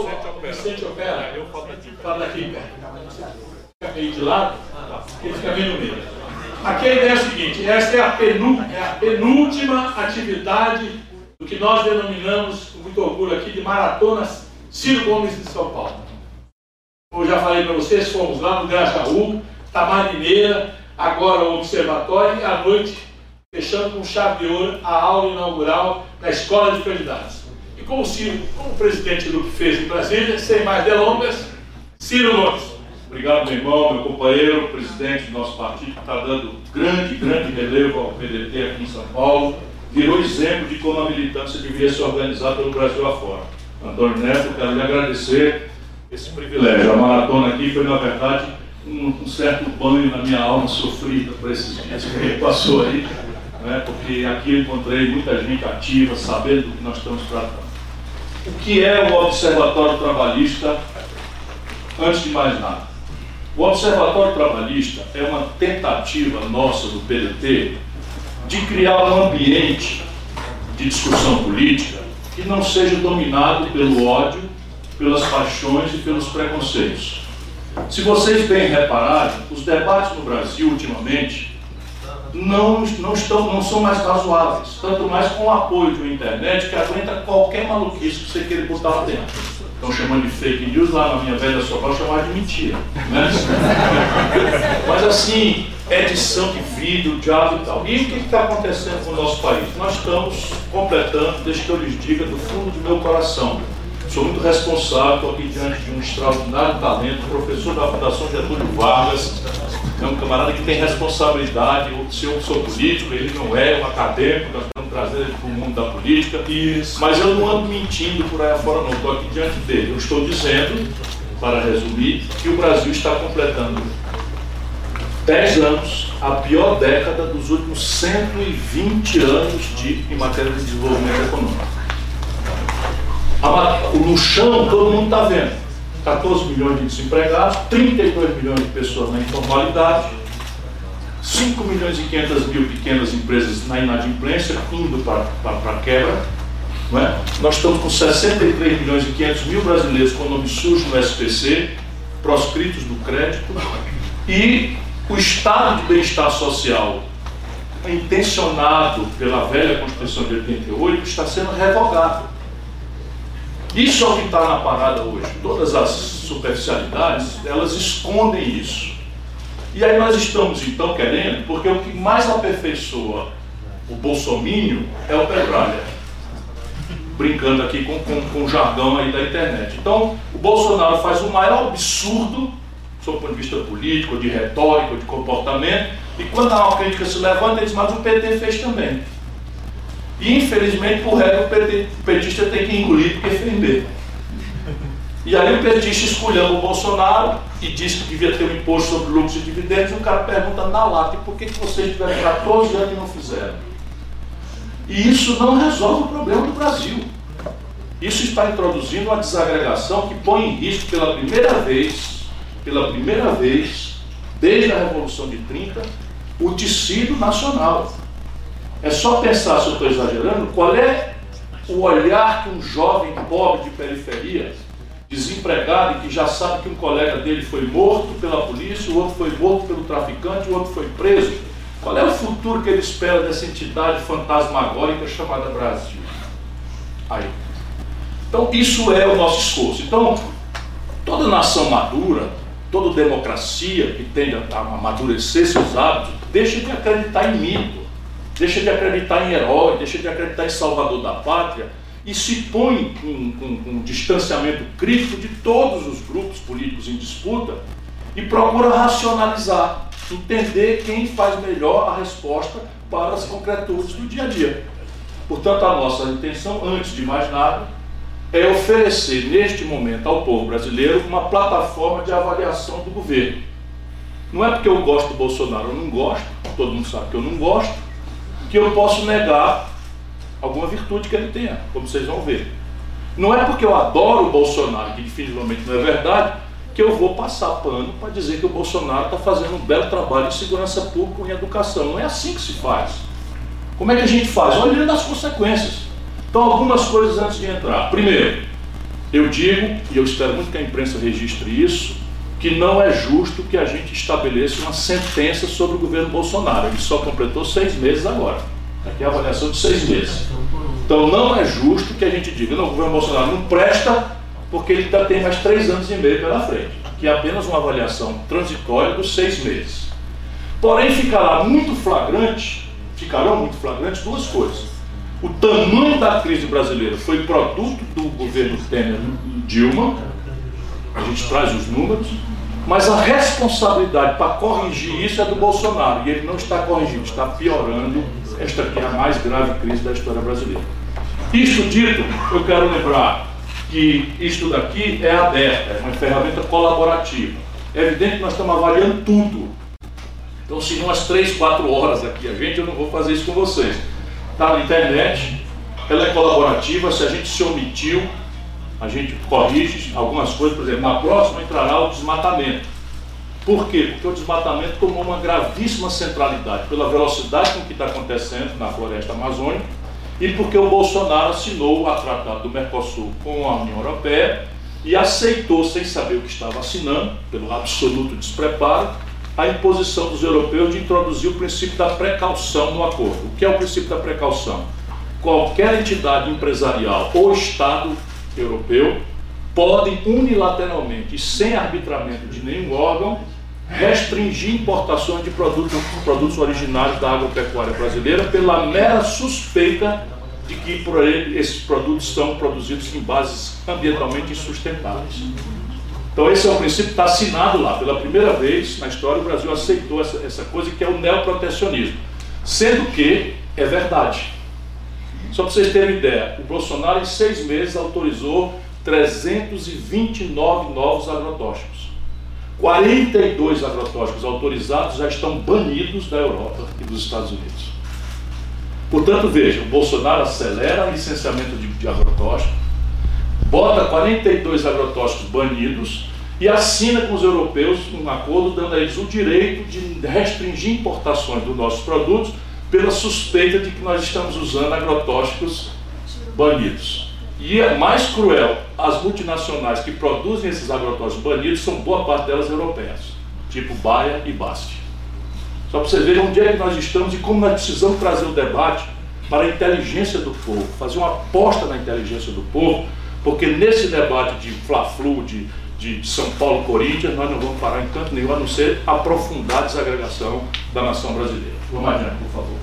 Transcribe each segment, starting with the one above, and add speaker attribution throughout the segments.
Speaker 1: o Vicente Opera. Eu falo daqui. Fica meio de lado, ele fica meio no meio. Aqui a ideia é a seguinte, esta é a, é a penúltima atividade do que nós denominamos, com muito orgulho aqui, de maratonas Ciro Gomes de São Paulo. Como eu já falei para vocês, fomos lá no Grajaú, Tamarineira, agora o Observatório e à noite, fechando com chave de ouro, a aula inaugural na Escola de Candidatos. Como o Ciro, como o presidente Lupe fez em Brasília, sem mais delongas, Ciro Gomes. Obrigado, meu irmão, meu companheiro, presidente do nosso partido, que está dando grande, grande relevo ao PDT aqui em São Paulo. Virou exemplo de como a militância deveria se organizar pelo Brasil afora. Antônio Neto, quero lhe agradecer esse privilégio. A maratona aqui foi, na verdade, um, um certo banho na minha alma sofrida por esses dias que passou aí, né? porque aqui eu encontrei muita gente ativa, sabendo do que nós estamos tratando. O que é o Observatório Trabalhista, antes de mais nada? O Observatório Trabalhista é uma tentativa nossa do PDT de criar um ambiente de discussão política que não seja dominado pelo ódio, pelas paixões e pelos preconceitos. Se vocês bem repararem, os debates no Brasil ultimamente não, não, estão, não são mais razoáveis, tanto mais com o apoio de uma internet que aguenta qualquer maluquice que você queira botar lá dentro estão chamando de fake news, lá na minha velha São Paulo chamavam de mentira. Né? Mas assim, edição de vídeo, diálogo e tal. E o que está acontecendo com o nosso país? Nós estamos completando, deixa que eu lhes diga, do fundo do meu coração. Sou muito responsável, estou aqui diante de um extraordinário talento, professor da Fundação Getúlio Vargas, é um camarada que tem responsabilidade, se eu sou político, ele não é, um acadêmico, trazer ele para o mundo da política. Isso. Mas eu não ando mentindo por aí afora, não. Estou aqui diante dele. Eu estou dizendo, para resumir, que o Brasil está completando 10 anos, a pior década dos últimos 120 anos de, em matéria de desenvolvimento econômico. No chão, todo mundo está vendo. 14 milhões de desempregados, 32 milhões de pessoas na informalidade, 5 milhões e 500 mil pequenas empresas na inadimplência, indo para a quebra. É? Nós estamos com 63 milhões e 500 mil brasileiros com nome sujo no SPC, proscritos do crédito, e o estado de bem-estar social intencionado pela velha Constituição de 88 está sendo revogado. Isso é o que está na parada hoje. Todas as superficialidades, elas escondem isso. E aí nós estamos então querendo, porque o que mais aperfeiçoa o bolsomínio é o petralha. Brincando aqui com, com, com o jargão aí da internet. Então, o Bolsonaro faz o maior absurdo, sob o ponto de vista político, de retórica, de comportamento, e quando uma crítica se levanta, ele diz, mas o PT fez também. E infelizmente, por regra, o, petista tem que engolir porque fez E aí o petista escolheu o Bolsonaro, e disse que devia ter um imposto sobre lucros e dividendos, e o cara pergunta na lata, por que, que vocês tiveram 14 anos e não fizeram? E isso não resolve o problema do Brasil. Isso está introduzindo uma desagregação que põe em risco pela primeira vez, pela primeira vez, desde a Revolução de 30, o tecido nacional. É só pensar, se eu estou exagerando, qual é o olhar que um jovem pobre de periferia desempregado e que já sabe que um colega dele foi morto pela polícia, o outro foi morto pelo traficante, o outro foi preso. Qual é o futuro que ele espera dessa entidade fantasmagórica chamada Brasil? Aí. Então, isso é o nosso esforço. Então, toda nação madura, toda democracia que tende a amadurecer seus hábitos, deixa de acreditar em mito, deixa de acreditar em herói, deixa de acreditar em salvador da pátria e se põe com um distanciamento crítico de todos os grupos políticos em disputa e procura racionalizar, entender quem faz melhor a resposta para as concretudes do dia a dia. Portanto, a nossa intenção, antes de mais nada, é oferecer neste momento ao povo brasileiro uma plataforma de avaliação do governo. Não é porque eu gosto do Bolsonaro ou não gosto, todo mundo sabe que eu não gosto, que eu posso negar alguma virtude que ele tenha, como vocês vão ver. Não é porque eu adoro o Bolsonaro, que definitivamente não é verdade, que eu vou passar pano para dizer que o Bolsonaro está fazendo um belo trabalho em segurança pública e em educação. Não é assim que se faz. Como é que a gente faz? Olhando as consequências. Então, algumas coisas antes de entrar. Primeiro, Eu digo, e eu espero muito que a imprensa registre isso, que não é justo que a gente estabeleça uma sentença sobre o governo Bolsonaro. Ele só completou seis meses agora. Aqui é a avaliação de seis meses. Então não é justo que a gente diga, não, o governo Bolsonaro não presta porque ele ainda tem mais três anos e meio pela frente, que é apenas uma avaliação transitória dos seis meses. Porém, ficará muito flagrante, ficarão muito flagrantes duas coisas. O tamanho da crise brasileira foi produto do governo Temer Dilma, a gente traz os números, mas a responsabilidade para corrigir isso é do Bolsonaro, e ele não está corrigindo, está piorando esta aqui é a mais grave crise da história brasileira. Isto dito, eu quero lembrar que isto daqui é aberto, é uma ferramenta colaborativa. É evidente que nós estamos avaliando tudo. Então, se umas 3, 4 horas aqui a gente, eu não vou fazer isso com vocês. Está na internet, ela é colaborativa, se a gente se omitiu, a gente corrige algumas coisas, por exemplo, na próxima entrará o desmatamento. Por quê? Porque o desmatamento tomou uma gravíssima centralidade pela velocidade com que está acontecendo na floresta amazônica e porque o Bolsonaro assinou o tratado do Mercosul com a União Europeia e aceitou, sem saber o que estava assinando, pelo absoluto despreparo, a imposição dos europeus de introduzir o princípio da precaução no acordo. O que é o princípio da precaução? Qualquer entidade empresarial ou Estado europeu podem unilateralmente e sem arbitramento de nenhum órgão restringir importações de produtos, produtos originários da agropecuária brasileira pela mera suspeita de que esses produtos são produzidos em bases ambientalmente insustentáveis. Então esse é o princípio que está assinado lá. Pela primeira vez na história o Brasil aceitou essa, essa coisa que é o neoprotecionismo. Sendo que é verdade. Só para vocês terem ideia, o Bolsonaro em seis meses autorizou 329 novos agrotóxicos. 42 agrotóxicos autorizados já estão banidos da Europa e dos Estados Unidos. Portanto, veja, o Bolsonaro acelera o licenciamento de, de agrotóxicos, bota 42 agrotóxicos banidos e assina com os europeus um acordo dando a eles o direito de restringir importações dos nossos produtos pela suspeita de que nós estamos usando agrotóxicos banidos. E é mais cruel, as multinacionais que produzem esses agrotóxicos banidos são boa parte delas europeias, tipo Baia e Basti. Só para vocês verem onde é que nós estamos e como nós precisamos trazer o debate para a inteligência do povo, fazer uma aposta na inteligência do povo, porque nesse debate de Fla-Flu, de, de, São Paulo-Corinthians, nós não vamos parar em canto nenhum, a não ser aprofundar a desagregação da nação brasileira. Vamos adiante, por favor.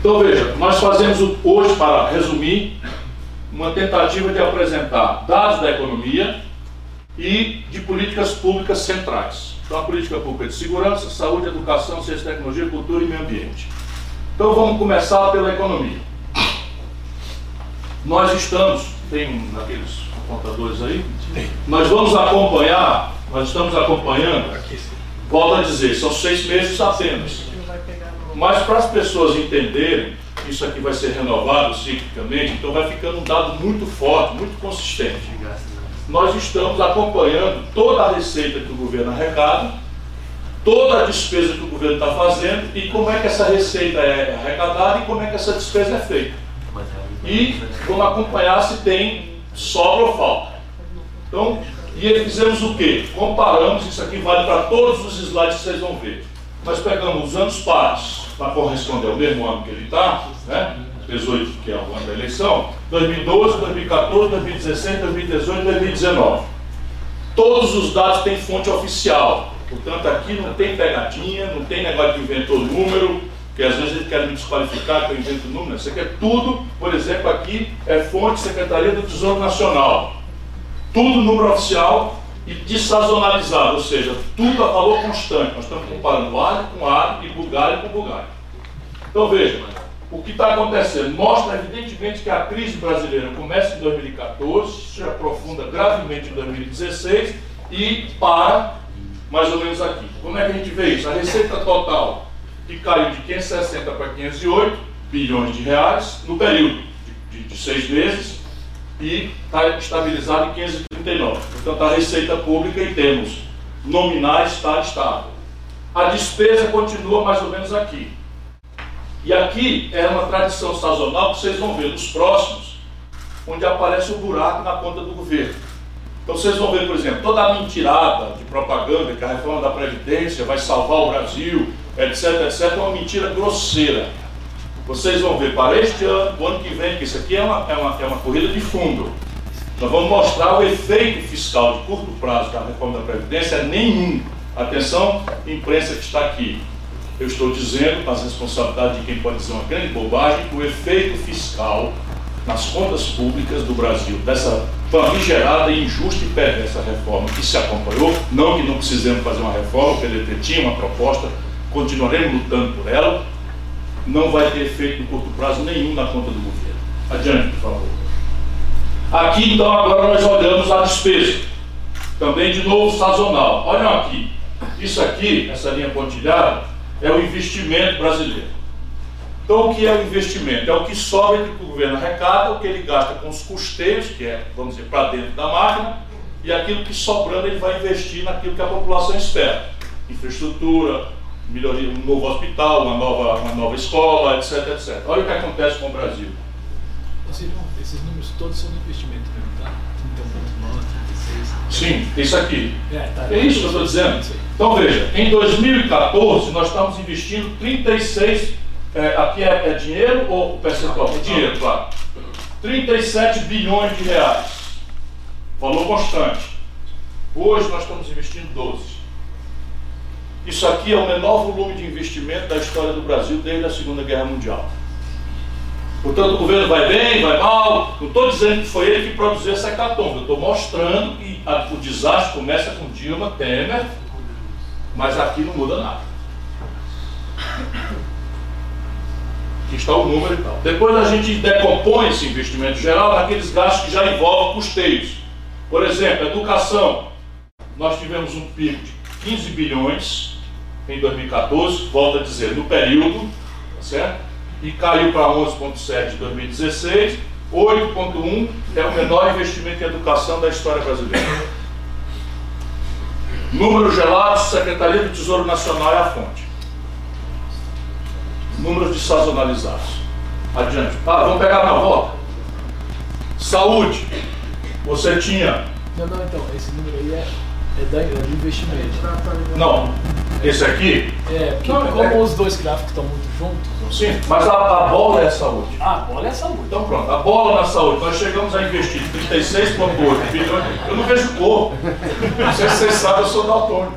Speaker 1: Então veja, nós fazemos hoje, para resumir, uma tentativa de apresentar dados da economia e de políticas públicas centrais. Então, a política pública de segurança, saúde, educação, ciência, tecnologia, cultura e meio ambiente. Então, vamos começar pela economia. Nós estamos, tem um daqueles contadores aí, nós vamos acompanhar, nós estamos acompanhando, volto a dizer, são seis meses apenas. Mas para as pessoas entenderem, isso aqui vai ser renovado ciclicamente, então vai ficando um dado muito forte, muito consistente. Nós estamos acompanhando toda a receita que o governo arrecada, toda a despesa que o governo está fazendo e como é que essa receita é arrecadada e como é que essa despesa é feita. E vamos acompanhar se tem sobra ou falta. Então, e fizemos o quê? Comparamos, isso aqui vale para todos os slides que vocês vão ver. Nós pegamos os anos pares, para corresponder ao mesmo ano que ele está, né? 18, que é o ano da eleição, 2012, 2014, 2016, 2018 e 2019. Todos os dados têm fonte oficial. Portanto, aqui não tem pegadinha, não tem negócio de inventor número, que às vezes eles querem me desqualificar que eu invento número. Isso aqui é tudo, por exemplo, aqui é fonte Secretaria do Tesouro Nacional. Tudo número oficial e dessazonalizado, ou seja, tudo a valor constante. Nós estamos comparando alho com alho e bugalho com bugalho. Então veja, o que está acontecendo mostra evidentemente que a crise brasileira começa em 2014, se aprofunda gravemente em 2016 e para mais ou menos aqui. Como é que a gente vê isso? A receita total que caiu de 560 para 508 bilhões de reais no período de, de, de seis meses e está estabilizado em 539. Portanto, a receita pública em termos nominais está estável. A despesa continua mais ou menos aqui. E aqui é uma tradição sazonal que vocês vão ver nos próximos, onde aparece o buraco na conta do governo. Então vocês vão ver, por exemplo, toda a mentirada de propaganda que a reforma da Previdência vai salvar o Brasil, etc, etc, é uma mentira grosseira. Vocês vão ver para este ano, o ano que vem, que isso aqui é uma, é uma, é uma corrida de fundo. Nós vamos mostrar o efeito fiscal de curto prazo da reforma da Previdência, é nenhum. Atenção, imprensa que está aqui. Eu estou dizendo, com as responsabilidades de quem pode dizer uma grande bobagem, que o efeito fiscal nas contas públicas do Brasil, dessa famigerada, injusta e perversa reforma que se acompanhou, não que não precisemos fazer uma reforma, o PDT tinha uma proposta, continuaremos lutando por ela, não vai ter efeito no curto prazo nenhum na conta do governo. Adiante, por favor. Aqui, então, agora nós olhamos a despesa. Também, de novo, sazonal. Olham aqui. Isso aqui, essa linha pontilhada, é o investimento brasileiro. Então, o que é o investimento? É o que sobra que o governo arrecada, o que ele gasta com os custeios, que é, vamos dizer, para dentro da máquina, e aquilo que sobrando ele vai investir naquilo que a população espera. Infraestrutura, melhoria, um novo hospital, uma nova, uma nova escola, etc, etc. Olha o que acontece com o Brasil.
Speaker 2: esses números todos são de investimento mesmo, tá?
Speaker 1: 30.9, 36. Sim, isso aqui. É, tá, é isso que eu estou dizendo. Então veja, em 2014 nós estamos investindo 36 é, aqui é, é, dinheiro ou percentual? É dinheiro, claro. 37 bilhões de reais. Valor constante. Hoje nós estamos investindo 12. Isso aqui é o menor volume de investimento da história do Brasil desde a Segunda Guerra Mundial. Portanto, o governo vai bem, vai mal. Não estou dizendo que foi ele que produziu essa hecatombe. Estou mostrando que a, o desastre começa com Dilma, Temer, mas aqui não muda nada. Aqui está o número e tal. Depois a gente decompõe esse investimento geral naqueles gastos que já envolvem custeios. Por exemplo, educação. Nós tivemos um pico de 15 bilhões em 2014, volto a dizer, no período, tá certo? E caiu para 11,7 em 2016. 8,1 é o menor investimento em educação da história brasileira. Números gelados, Secretaria do Tesouro Nacional é a fonte números de sazonalizados. Adiante. Ah, vamos pegar na volta. Saúde. Você tinha.
Speaker 2: Não, não, então, esse número aí é, é, da, é do investimento.
Speaker 1: Não. Esse aqui?
Speaker 2: É, porque não, como é... os dois gráficos estão muito juntos.
Speaker 1: Sim, mas a, a, bola é a saúde.
Speaker 2: Ah, a bola é a saúde.
Speaker 1: Então pronto, a bola na saúde. Nós chegamos a investir 36,8 bilhões. Eu não vejo cor. Não sei se vocês sabem, eu sou daltônico.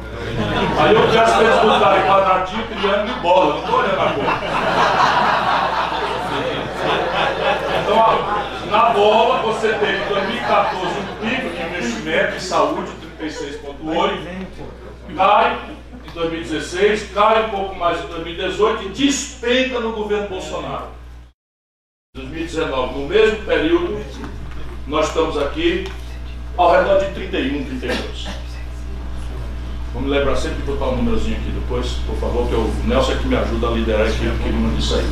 Speaker 1: Aí eu vi as vezes botarem quadradinho, criando de bola, não estou olhando a cor. Então, na bola, você teve em 2014 um pico de investimento em saúde, 36,8, cai 2016, cai um pouco mais em 2018 e despenca no governo Bolsonaro. 2019, no mesmo período, nós estamos aqui ao redor de 31, 32. Vamos lembrar sempre de botar um númerozinho aqui depois, por favor, que o Nelson é que me ajuda a liderar a equipe que manda isso aí.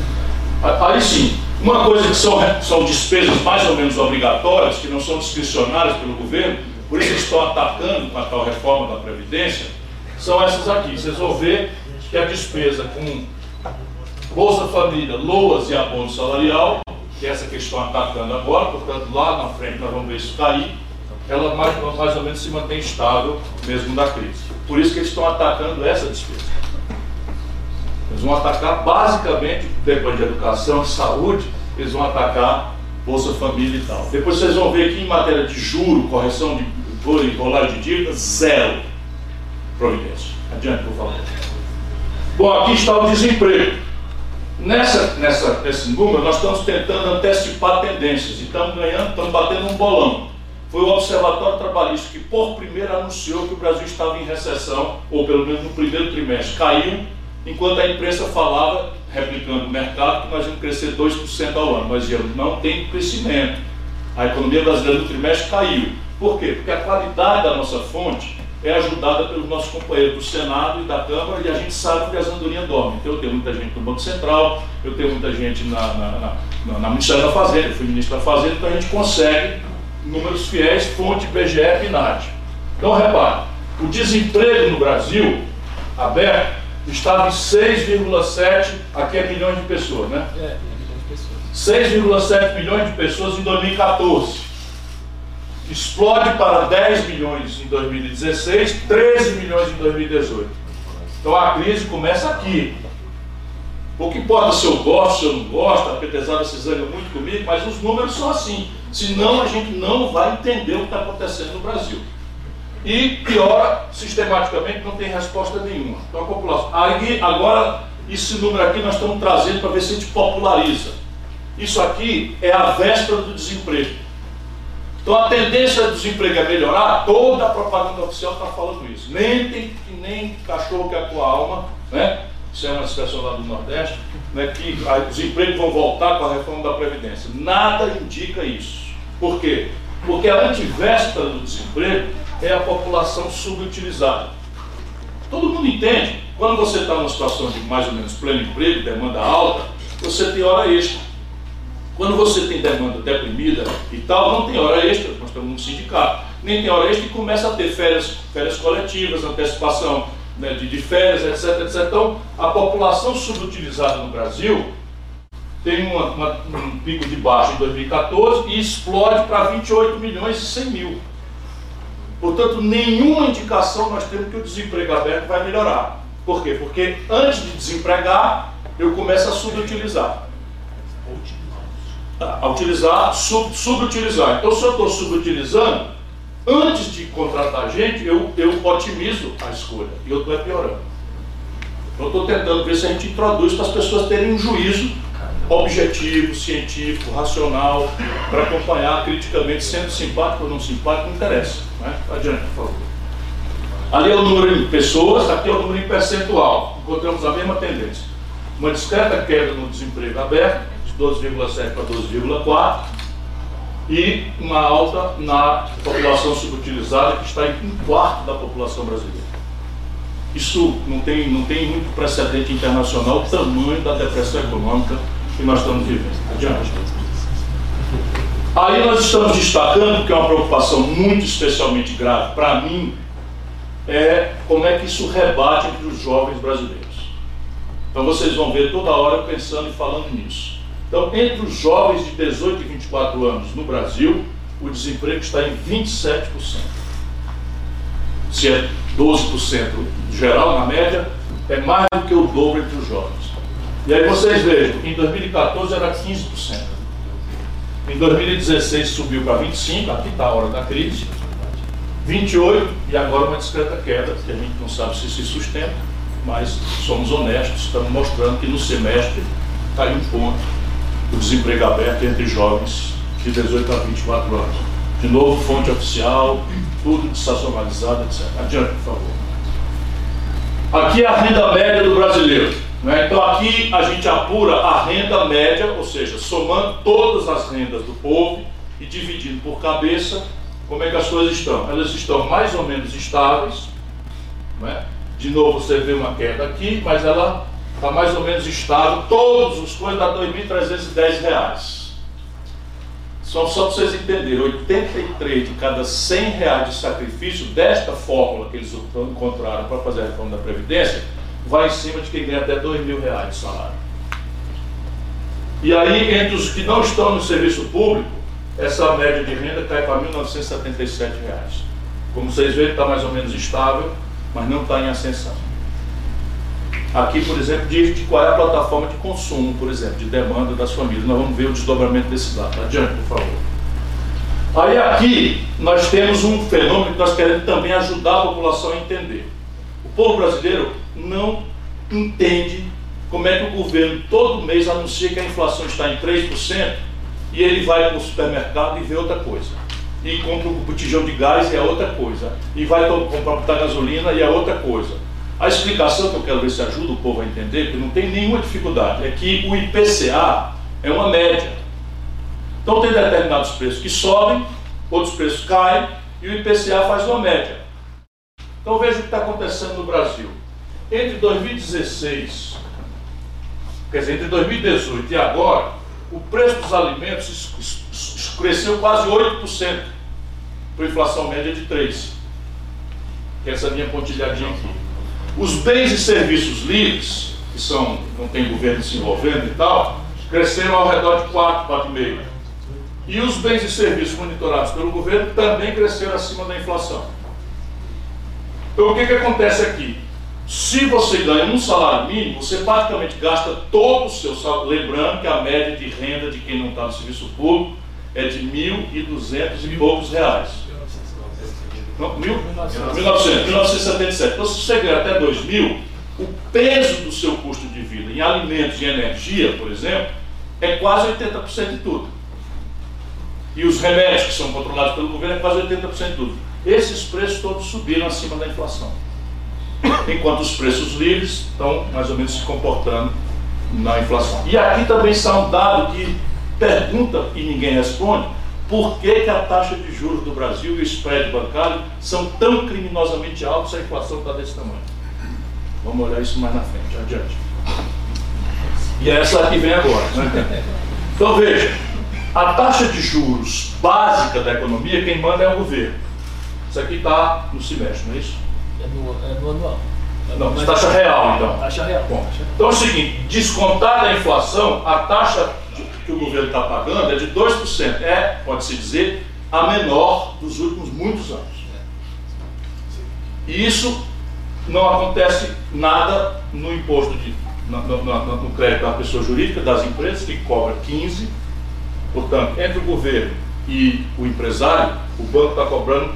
Speaker 1: Aí sim, uma coisa que são, são despesas mais ou menos obrigatórias, que não são discricionárias pelo governo, por isso estão atacando com a tal reforma da Previdência, são essas aqui. Vocês vão ver que a despesa com Bolsa Família, LOAS e abono salarial, que é essa que estão atacando agora, portanto lá na frente nós vamos ver isso cair, ela mais, mais ou menos se mantém estável mesmo da crise. Por isso que eles estão atacando essa despesa. Eles vão atacar basicamente, depois de educação saúde, eles vão atacar Bolsa Família e tal. Depois vocês vão ver que em matéria de juro, correção de enrolar de dívida, zero providência. Adiante, por favor. Bom, aqui está o desemprego. Nessa, nessa, nesse número, nós estamos tentando antecipar tendências e estamos ganhando, estamos batendo um bolão foi o Observatório Trabalhista que, por primeiro, anunciou que o Brasil estava em recessão, ou pelo menos no primeiro trimestre caiu, enquanto a imprensa falava, replicando o mercado, que nós íamos crescer 2% ao ano. Nós dizíamos, não tem crescimento. A economia brasileira no trimestre caiu. Por quê? Porque a qualidade da nossa fonte é ajudada pelos nossos companheiros do Senado e da Câmara e a gente sabe que as andorinhas dormem. Então eu tenho muita gente no Banco Central, eu tenho muita gente na, na, na, na Ministério da Fazenda, eu fui ministro da Fazenda, então a gente consegue números fiéis, fonte IBGE e PNAD. Então, repare, o desemprego no Brasil, aberto, estava em 6,7, aqui é milhões de pessoas, né?
Speaker 2: É, milhões de pessoas.
Speaker 1: 6,7 milhões de pessoas em 2014. Explode para 10 milhões em 2016, 13 milhões em 2018. Então a crise começa aqui. O que importa se eu gosto, se eu não gosto, a Petesada se zanga muito comigo, mas os números são assim. Senão a gente não vai entender o que está acontecendo no Brasil. E piora, sistematicamente não tem resposta nenhuma. Então a população. Aí, agora, esse número aqui nós estamos trazendo para ver se a gente populariza. Isso aqui é a véspera do desemprego. Então a tendência do desemprego é melhorar, toda a propaganda oficial está falando isso. Nem tem nem cachorro que é a tua alma, né? Isso é uma expressão lá do Nordeste, né? que os empregos vão voltar com a reforma da Previdência. Nada indica isso. Por quê? Porque a antivéspera do desemprego é a população subutilizada. Todo mundo entende, quando você está numa situação de mais ou menos pleno emprego, demanda alta, você tem hora extra. Quando você tem demanda deprimida e tal, não tem hora extra, nós estamos no sindicato, nem tem hora extra e começa a ter férias, férias coletivas, antecipação né, de, de férias, etc, etc. Então, a população subutilizada no Brasil tem uma, uma, um pico de baixa em 2014 e explode para 28 milhões e 100 mil. Portanto, nenhuma indicação nós temos que o desemprego aberto vai melhorar. Por quê? Porque antes de desempregar, eu começo a subutilizar a utilizar, sub, subutilizar. Então, se eu estou subutilizando, antes de contratar gente, eu, eu otimizo a escolha e eu estou piorando. Eu estou tentando ver se a gente introduz para as pessoas terem um juízo objetivo, científico, racional, para acompanhar criticamente, sendo simpático ou não simpático, não interessa. Né? Adiante, por favor. Ali é o número de pessoas, aqui é o número em percentual. Encontramos a mesma tendência. Uma discreta queda no desemprego aberto, 12,7 para 12,4 e uma alta na população subutilizada que está em um quarto da população brasileira. Isso não tem, não tem muito precedente internacional o tamanho da depressão econômica que nós estamos vivendo. Adiante. Aí nós estamos destacando que é uma preocupação muito especialmente grave para mim é como é que isso rebate entre os jovens brasileiros. Então vocês vão ver toda hora pensando e falando nisso. Então, entre os jovens de 18 e 24 anos no Brasil, o desemprego está em 27%. Se é 12% geral, na média, é mais do que o dobro entre os jovens. E aí vocês vejam, em 2014 era 15%. Em 2016 subiu para 25%, aqui está a hora da crise. 28% e agora uma discreta queda, que a gente não sabe se se sustenta, mas somos honestos, estamos mostrando que no semestre caiu um ponto o desemprego aberto entre jovens de 18 a 24 anos. De novo, fonte oficial, tudo sazonalizado, etc. Adiante, por favor. Aqui é a renda média do brasileiro. Né? Então aqui a gente apura a renda média, ou seja, somando todas as rendas do povo e dividindo por cabeça, como é que as coisas estão. Elas estão mais ou menos estáveis. Né? De novo você vê uma queda aqui, mas ela está mais ou menos estável, todos os coisas dá R$ 2.310. Só, só para vocês entenderem, 83 de cada 100 reais de sacrifício desta fórmula que eles encontraram para fazer a reforma da Previdência, vai em cima de quem ganha até 2 mil reais de salário. E aí, entre os que não estão no serviço público, essa média de renda cai para 1.977 reais. Como vocês veem, está mais ou menos estável, mas não está em ascensão. Aqui, por exemplo, diz de qual é a plataforma de consumo, por exemplo, de demanda das famílias. Nós vamos ver o desdobramento desse dado. Adiante, por favor. Aí aqui nós temos um fenômeno que nós queremos também ajudar a população a entender. O povo brasileiro não entende como é que o governo todo mês anuncia que a inflação está em 3% e ele vai para o supermercado e vê outra coisa. E compra um botijão de gás e é outra coisa. E vai comprar gasolina e é outra coisa a explicação que eu quero ver se ajuda o povo a entender, que não tem nenhuma dificuldade, é que o IPCA é uma média. Então tem determinados preços que sobem, outros preços caem, e o IPCA faz uma média. Então veja o que está acontecendo no Brasil. Entre 2016, quer dizer, entre 2018 e agora, o preço dos alimentos cresceu quase 8%, por inflação média de 3%. Que é essa minha pontilhadinha aqui. Os bens e serviços livres, que são, não tem governo se envolvendo e tal, cresceram ao redor de 4, 4,5%. E os bens e serviços monitorados pelo governo também cresceram acima da inflação. Então o que, que acontece aqui? Se você ganha um salário mínimo, você praticamente gasta todo o seu salário. Lembrando que a média de renda de quem não está no serviço público é de 1.200 e poucos reais. Não, mil? 1900, 1977. Então, se você ganha até 2 mil, o peso do seu custo de vida em alimentos e energia, por exemplo, é quase 80% de tudo. E os remédios que são controlados pelo governo é quase 80% de tudo. Esses preços todos subiram acima da inflação. Enquanto os preços livres estão mais ou menos se comportando na inflação. E aqui também está um dado que pergunta e ninguém responde, por que, que a taxa de juros do Brasil e o spread bancário são tão criminosamente altos se a inflação está desse tamanho? Vamos olhar isso mais na frente, adiante. E é essa aqui vem agora. Né? Então veja, a taxa de juros básica da economia, quem manda é o governo. Isso aqui está no semestre, não é isso?
Speaker 2: É no, é no anual.
Speaker 1: Não, mas taxa real então.
Speaker 2: Taxa real.
Speaker 1: Bom, então é o seguinte, descontada a inflação, a taxa que o governo está pagando é de 2%. É, pode-se dizer, a menor dos últimos muitos anos. E isso não acontece nada no imposto de, no, no, no crédito da pessoa jurídica, das empresas, que cobra 15%. Portanto, entre o governo e o empresário, o banco está cobrando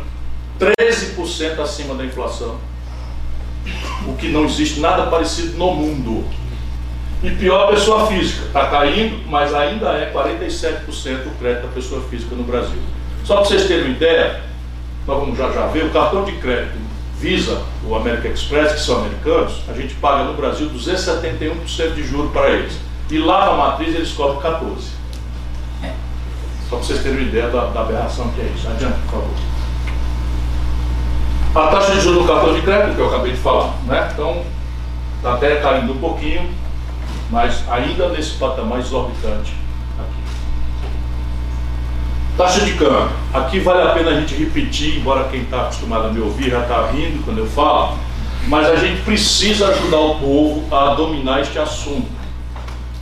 Speaker 1: 13% acima da inflação. O que não existe nada parecido no mundo. E pior, a pessoa física. Está caindo, mas ainda é 47% o crédito da pessoa física no Brasil. Só para vocês terem uma ideia, nós vamos já já ver, o cartão de crédito Visa, o American Express, que são americanos, a gente paga no Brasil 271% de juros para eles. E lá na matriz eles cobram 14%. Só para vocês terem uma ideia da, da aberração que é isso. Adiante, por favor. A taxa de juros do cartão de crédito, que eu acabei de falar, né? Então, está até caindo um pouquinho, mas ainda nesse patamar exorbitante aqui. Taxa de câmbio. Aqui vale a pena a gente repetir, embora quem está acostumado a me ouvir já está rindo quando eu falo, mas a gente precisa ajudar o povo a dominar este assunto.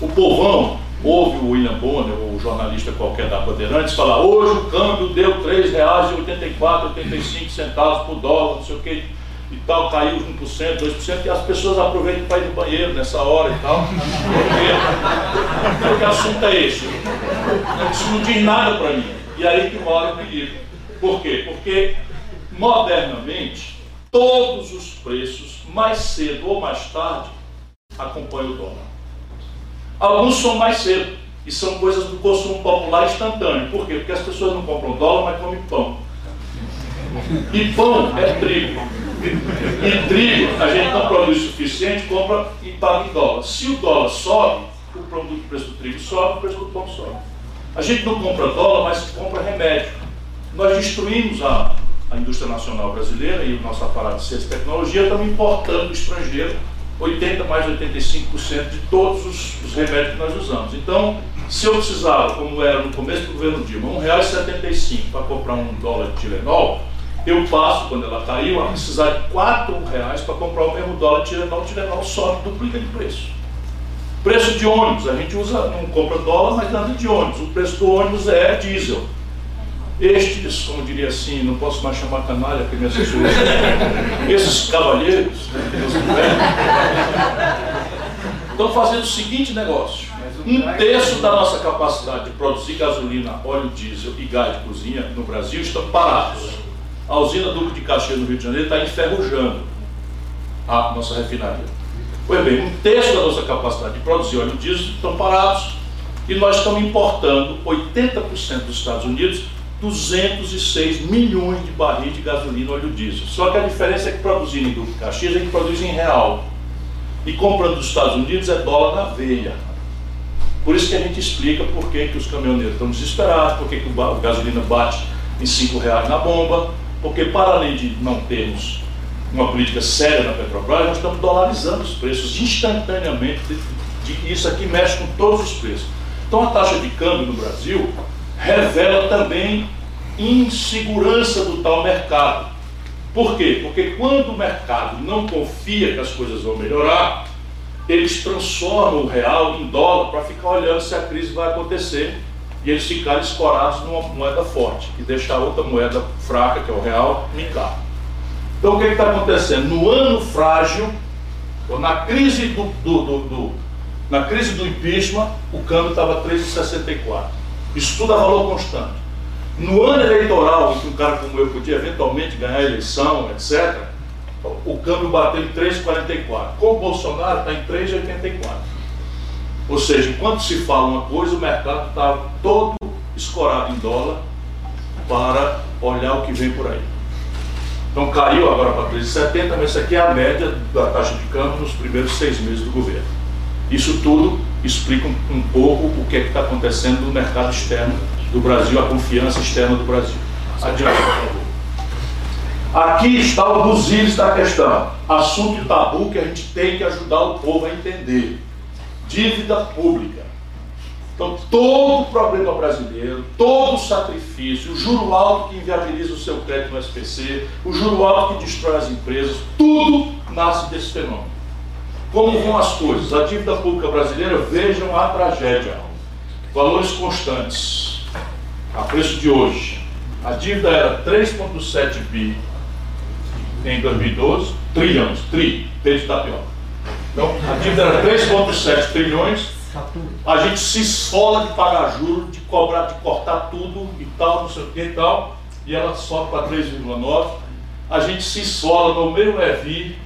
Speaker 1: O povão ouve o William Bonner, ou jornalista qualquer da Bandeirantes, falar hoje o câmbio deu R$ 3,84, 85 centavos por dólar, não sei o que e tal, caiu 1%, 2%, e as pessoas aproveitam para ir no banheiro nessa hora e tal. Porque, porque o assunto é esse. Isso não diz nada para mim. E aí que mora o perigo. Por quê? Porque modernamente todos os preços, mais cedo ou mais tarde, acompanham o dólar. Alguns são mais cedo e são coisas do consumo popular instantâneo. Por quê? Porque as pessoas não compram dólar, mas comem pão. E pão é trigo. E trigo, a gente não produz o suficiente, compra e paga em dólar. Se o dólar sobe, o, produto, preço do trigo sobe, o preço do pão sobe. A gente não compra dólar, mas compra remédio. Nós destruímos a, a indústria nacional brasileira e o nosso aparato de ciência e tecnologia, estamos importando do estrangeiro 80 mais 85% de todos os, os, remédios que nós usamos. Então, se eu precisava, como era no começo do governo Dilma, R$ 1,75 para comprar um dólar de Tilenol, eu passo, quando ela caiu, a precisar de R$ reais para comprar o mesmo dólar. O Tilenol sobe, duplica de preço. Preço de ônibus, a gente usa, não compra dólar, mas nada de ônibus. O preço do ônibus é diesel. Estes, como diria assim, não posso mais chamar canalha, porque me assessor, esses cavalheiros estão fazendo o seguinte negócio. Um terço da nossa capacidade de produzir gasolina, óleo diesel e gás de cozinha no Brasil estão parados. A usina Duque de Caxias, no Rio de Janeiro, está enferrujando a nossa refinaria. Pois bem, um terço da nossa capacidade de produzir óleo diesel estão parados e nós estamos importando 80% dos Estados Unidos 206 milhões de barris de gasolina óleo diesel. Só que a diferença é que produzindo em Duque Caxias a gente produz em real. E comprando dos Estados Unidos é dólar na veia. Por isso que a gente explica por que, que os caminhoneiros estão desesperados, por que, que o gasolina bate em 5 reais na bomba, porque para além de não termos uma política séria na Petrobras, nós estamos dolarizando os preços instantaneamente. E isso aqui mexe com todos os preços. Então a taxa de câmbio no Brasil revela também insegurança do tal mercado. Por quê? Porque quando o mercado não confia que as coisas vão melhorar, eles transformam o real em dólar para ficar olhando se a crise vai acontecer e eles ficarem escorados numa moeda forte e a outra moeda fraca, que é o real, mincar. Então o que está acontecendo? No ano frágil, ou na crise do, do, do, do na crise do impeachment, o câmbio estava 3,64. Isso tudo a valor constante. No ano eleitoral, em que um cara como eu podia eventualmente ganhar a eleição, etc., o câmbio bateu em 3,44. Com o Bolsonaro está em 3,84. Ou seja, enquanto se fala uma coisa, o mercado está todo escorado em dólar para olhar o que vem por aí. Então caiu agora para 3,70, mas isso aqui é a média da taxa de câmbio nos primeiros seis meses do governo. Isso tudo explica um, um pouco o que é está acontecendo no mercado externo do Brasil, a confiança externa do Brasil. Adiante, por favor. Aqui está o dos da questão. Assunto tabu que a gente tem que ajudar o povo a entender. Dívida pública. Então, todo problema brasileiro, todo sacrifício, o juro alto que inviabiliza o seu crédito no SPC, o juro alto que destrói as empresas, tudo nasce desse fenômeno. Como vão as coisas? A dívida pública brasileira, vejam a tragédia. Valores constantes. A preço de hoje. A dívida era 3,7 bi em 2012, trilhões, tri, T de tapioca. Então, a dívida era 3,7 trilhões, a gente se esfola de pagar juros, de cobrar, de cortar tudo e tal, não sei o que e tal, e ela sobe para 3,9. A gente se esfola no meio Levi,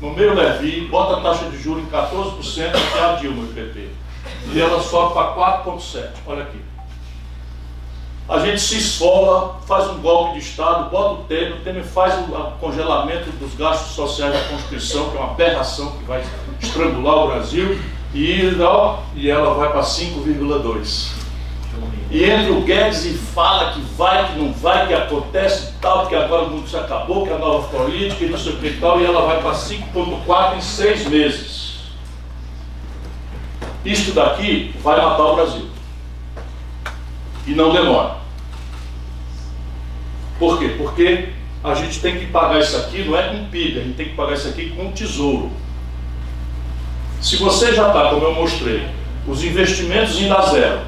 Speaker 1: no meio Levi, bota a taxa de juros em 14%, que é a Dilma, o PT. E ela sobe para 4,7. Olha aqui. A gente se esfola, faz um golpe de Estado, bota o Temer, o Temer faz o congelamento dos gastos sociais da Constituição, que é uma aberração que vai estrangular o Brasil, e, ó, e ela vai para 5,2. E entra o Guedes e fala que vai, que não vai, que acontece tal, que agora o mundo se acabou, que a nova política e não sei o que tal, e ela vai para 5,4 em seis meses. Isto daqui vai matar o Brasil. E não demora. Por quê? Porque a gente tem que pagar isso aqui, não é com PIB, a gente tem que pagar isso aqui com tesouro. Se você já está, como eu mostrei, os investimentos indo a zero,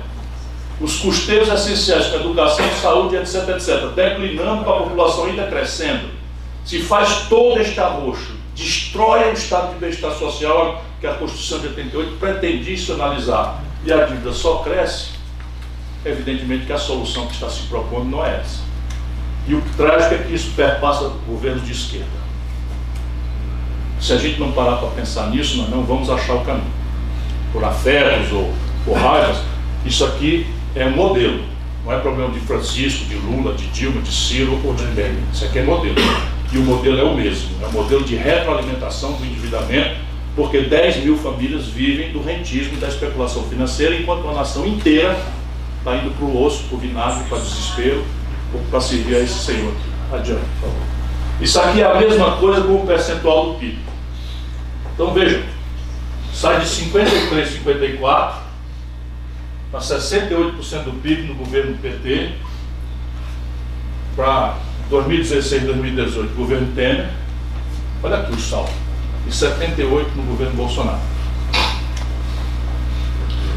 Speaker 1: os custeios essenciais com educação, saúde, etc, etc, declinando para a população ainda crescendo, se faz todo este arroxo, destrói o estado de bem-estar social que a Constituição de 88 pretende institucionalizar e a dívida só cresce, evidentemente que a solução que está se propondo não é essa. E o trágico é que isso perpassa governos de esquerda. Se a gente não parar para pensar nisso, nós não vamos achar o caminho. Por afetos ou por raivas, isso aqui é um modelo. Não é problema de Francisco, de Lula, de Dilma, de Ciro ou de Temer. Isso aqui é modelo. E o modelo é o mesmo. É um modelo de retroalimentação do endividamento, porque 10 mil famílias vivem do rentismo da especulação financeira, enquanto a nação inteira está indo para o osso, para o vinagre, para o desespero, para servir a esse Senhor. Adiante, por favor. Isso aqui é a mesma coisa com o percentual do PIB. Então vejam, sai de 53, 54 para 68% do PIB no governo PT, para 2016, 2018, governo Temer, olha aqui o saldo, e 78% no governo Bolsonaro.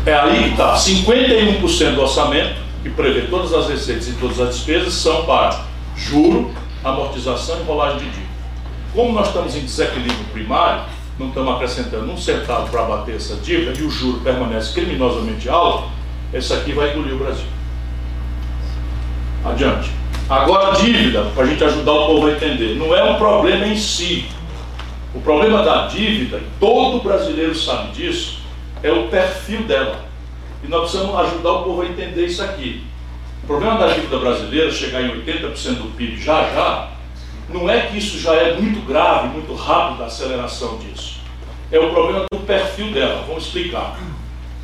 Speaker 1: É aí que está, 51% do orçamento que prevê todas as receitas e todas as despesas são para juro, amortização e rolagem de dívida. Como nós estamos em desequilíbrio primário, não estamos acrescentando um centavo para abater essa dívida e o juro permanece criminosamente alto, esse aqui vai engolir o Brasil. Adiante. Agora, dívida, para a gente ajudar o povo a entender, não é um problema em si. O problema da dívida, e todo brasileiro sabe disso, é o perfil dela. E nós precisamos ajudar o povo a entender isso aqui. O problema da dívida brasileira chegar em 80% do PIB já já, não é que isso já é muito grave, muito rápido a aceleração disso. É o problema do perfil dela. Vamos explicar.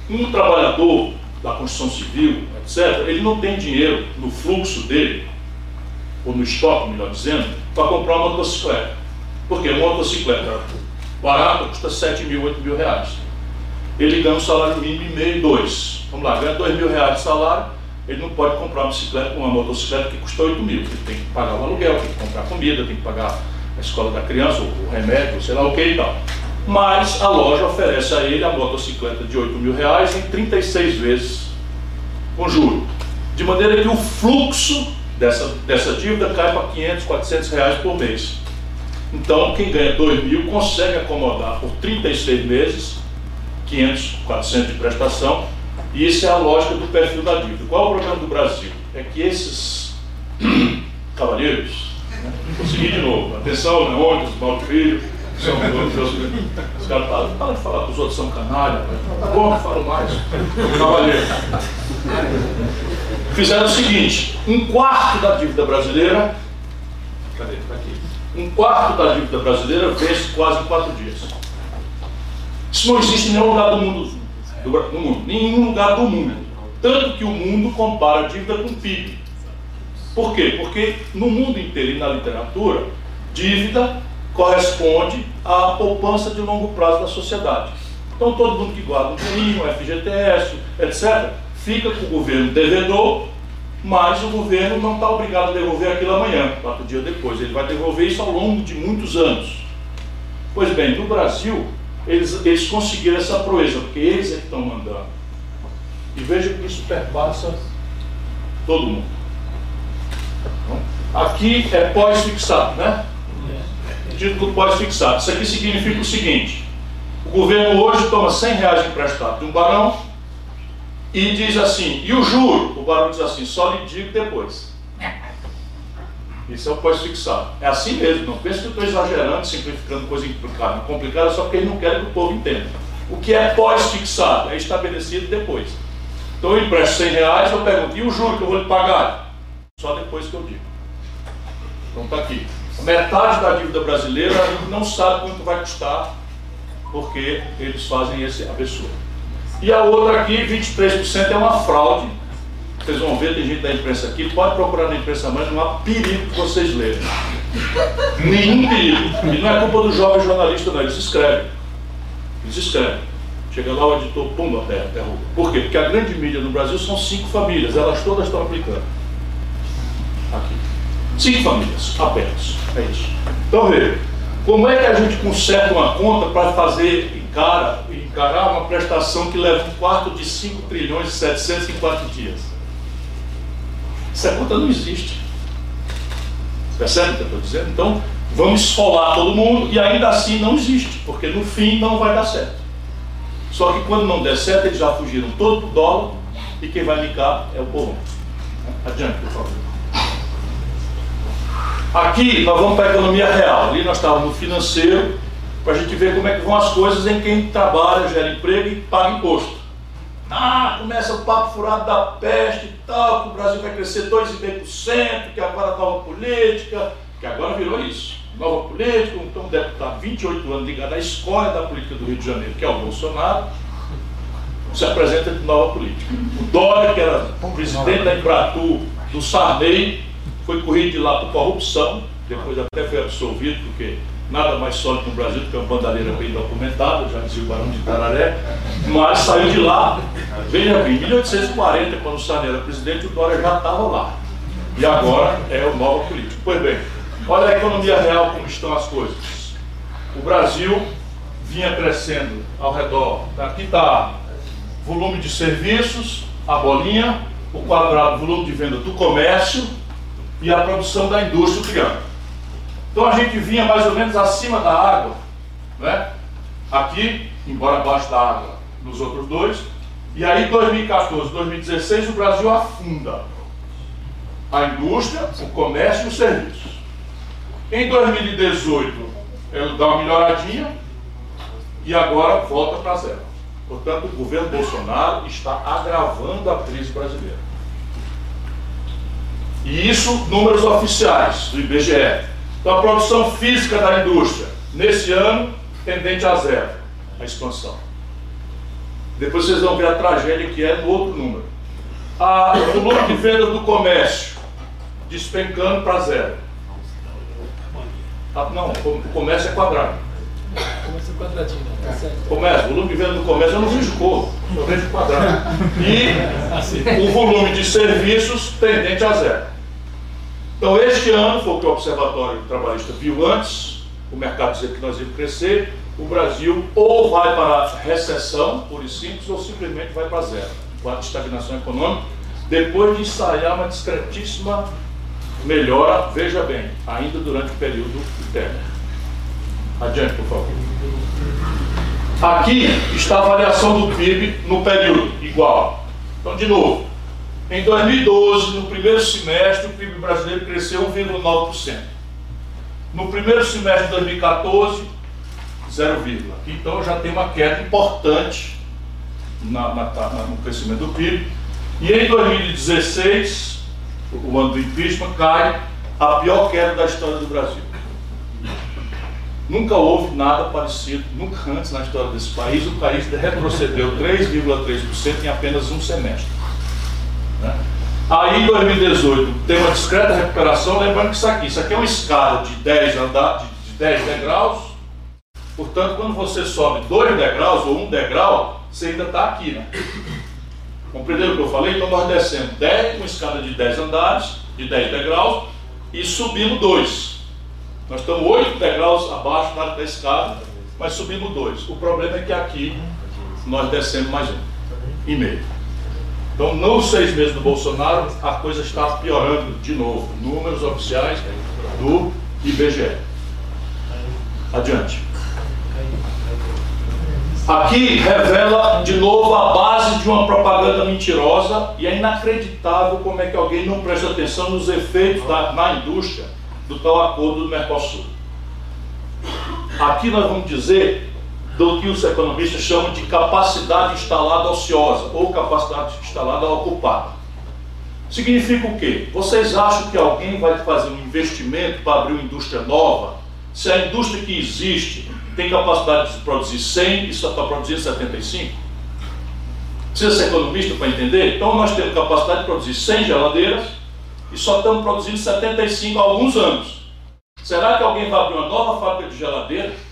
Speaker 1: Um trabalhador da construção civil, etc., ele não tem dinheiro no fluxo dele, ou no estoque, melhor dizendo, para comprar uma motocicleta. Porque uma motocicleta barata custa 7 mil, 8 mil reais ele ganha um salário mínimo e meio, dois. Vamos lá, ganha dois mil reais de salário, ele não pode comprar uma bicicleta, uma motocicleta que custa oito mil. Ele tem que pagar o aluguel, tem que comprar comida, tem que pagar a escola da criança, o remédio, sei lá o que e tal. mas a loja oferece a ele a motocicleta de 8 mil reais em 36 vezes com juro. De maneira que o fluxo dessa, dessa dívida cai para 500, 400 reais por mês. Então, quem ganha 2 mil consegue acomodar por 36 meses 500, 400 de prestação, e isso é a lógica do perfil da dívida. Qual é o problema do Brasil? É que esses cavalheiros, né? vou seguir de novo, atenção, Leônidas, Mauro Filho, são meus, os caras falam, para de falar que os outros são canalha, tá bom, falo mais, cavalheiro. Fizeram o seguinte, um quarto da dívida brasileira, cadê? Está aqui. Um quarto da dívida brasileira vence quase em quatro dias. Isso não existe em nenhum lugar do mundo, do, do mundo, nenhum lugar do mundo. Tanto que o mundo compara a dívida com PIB. Por quê? Porque no mundo inteiro e na literatura, dívida corresponde à poupança de longo prazo da sociedade. Então todo mundo que guarda um dinheirinho, um FGTS, etc., fica com o governo devedor, mas o governo não está obrigado a devolver aquilo amanhã, quatro dias depois. Ele vai devolver isso ao longo de muitos anos. Pois bem, no Brasil, eles, eles conseguiram essa proeza, porque eles é que estão mandando. E veja que isso perpassa todo mundo. Aqui é pós-fixado, né? Título pós-fixado. Isso aqui significa o seguinte: o governo hoje toma 100 reais emprestado de um barão e diz assim, e o juro? O barão diz assim, só lhe digo depois. Isso é o pós-fixado. É assim mesmo, não pense que eu estou exagerando, simplificando coisa complicada. Complicada é só porque eles não querem que o povo entenda. O que é pós-fixado? É estabelecido depois. Então eu empresto 100 reais, eu pergunto, e o juro que eu vou lhe pagar? Só depois que eu digo. Então está aqui. Metade da dívida brasileira a gente não sabe quanto vai custar, porque eles fazem esse absurdo. E a outra aqui, 23% é uma fraude. Vocês vão ver, tem gente da imprensa aqui, pode procurar na imprensa, mas não há perigo que vocês lerem. Nenhum perigo. E não é culpa do jovem jornalista, não, eles escrevem. Eles escrevem. Chega lá o editor, pumba, derruba. Por quê? Porque a grande mídia no Brasil são cinco famílias, elas todas estão aplicando. Aqui. Cinco famílias, apenas. É isso. Então veja, como é que a gente conserta uma conta para fazer encara, encarar uma prestação que leva um quarto de 5 trilhões e 704 dias? Essa conta não existe. Percebe o que eu estou dizendo? Então, vamos esfolar todo mundo e ainda assim não existe, porque no fim não vai dar certo. Só que quando não der certo, eles já fugiram todo o dólar e quem vai ligar é o povo. Adiante, por favor. Aqui nós vamos para a economia real. Ali nós estávamos no financeiro, para a gente ver como é que vão as coisas em quem trabalha, gera emprego e paga imposto. Ah, começa o papo furado da peste e tal, que o Brasil vai crescer 2,5%, que agora a nova política, que agora virou isso. Nova política, então deve estar 28 anos ligado à escola da política do Rio de Janeiro, que é o Bolsonaro, se apresenta de nova política. O Dória, que era presidente da Embratur, do Sarney, foi corrido de lá por corrupção, depois até foi absolvido, porque nada mais sólido no Brasil do que uma bandalheira bem documentada, já dizia o Barão de Tararé, mas saiu de lá, veja bem, em 1840, quando o Sarney era presidente, o Dória já estava lá. E agora é o novo político. Pois bem, olha a economia real como estão as coisas. O Brasil vinha crescendo ao redor, aqui está volume de serviços, a bolinha, o quadrado, volume de venda do comércio e a produção da indústria, o triângulo. Então a gente vinha mais ou menos acima da água, né? aqui, embora abaixo da água nos outros dois, e aí 2014, 2016 o Brasil afunda a indústria, o comércio e os serviços. Em 2018 ele dá uma melhoradinha e agora volta para zero. Portanto, o governo Bolsonaro está agravando a crise brasileira. E isso, números oficiais do IBGE. Então, a produção física da indústria, nesse ano, tendente a zero, a expansão. Depois vocês vão ver a tragédia que é no outro número. A, o volume de venda do comércio, despencando para zero. Ah, não, o comércio é quadrado.
Speaker 2: Começa quadradinho, né? Tá certo.
Speaker 1: Comércio, volume de venda do comércio, eu não vejo cor, eu vejo quadrado. E o volume de serviços tendente a zero. Então, este ano, foi o que o Observatório Trabalhista viu antes, o mercado dizer que nós íamos crescer, o Brasil ou vai para recessão, por simples, ou simplesmente vai para zero, para estagnação econômica, depois de ensaiar uma discretíssima melhora, veja bem, ainda durante o período Temer. Adiante, por favor. Aqui está a variação do PIB no período, igual. Então, de novo, em 2012, no primeiro semestre, o PIB brasileiro cresceu 1,9%. No primeiro semestre de 2014, 0, então já tem uma queda importante na, na, na, no crescimento do PIB. E em 2016, o ano do impeachment, cai a pior queda da história do Brasil. Nunca houve nada parecido, nunca antes na história desse país, o país retrocedeu 3,3% em apenas um semestre. Aí em 2018 tem uma discreta recuperação, lembrando que isso aqui, isso aqui é uma escada de 10, andar, de 10 degraus, portanto quando você sobe 2 degraus ou um degrau, você ainda está aqui. Né? Compreenderam o que eu falei? Então nós descemos 10, uma escada de 10 andares, de 10 degraus, e subimos 2. Nós estamos 8 degraus abaixo da escada, mas subimos dois. O problema é que aqui nós descemos mais um e meio. Então, nos seis meses do Bolsonaro, a coisa está piorando de novo. Números oficiais do IBGE. Adiante. Aqui revela de novo a base de uma propaganda mentirosa e é inacreditável como é que alguém não presta atenção nos efeitos da, na indústria do tal acordo do Mercosul. Aqui nós vamos dizer do que os economistas chamam de capacidade instalada ociosa ou capacidade instalada ocupada. Significa o quê? Vocês acham que alguém vai fazer um investimento para abrir uma indústria nova? Se a indústria que existe tem capacidade de produzir 100 e só está produzindo 75? Precisa ser economista para entender? Então nós temos capacidade de produzir 100 geladeiras e só estamos produzindo 75 há alguns anos. Será que alguém vai abrir uma nova fábrica de geladeira para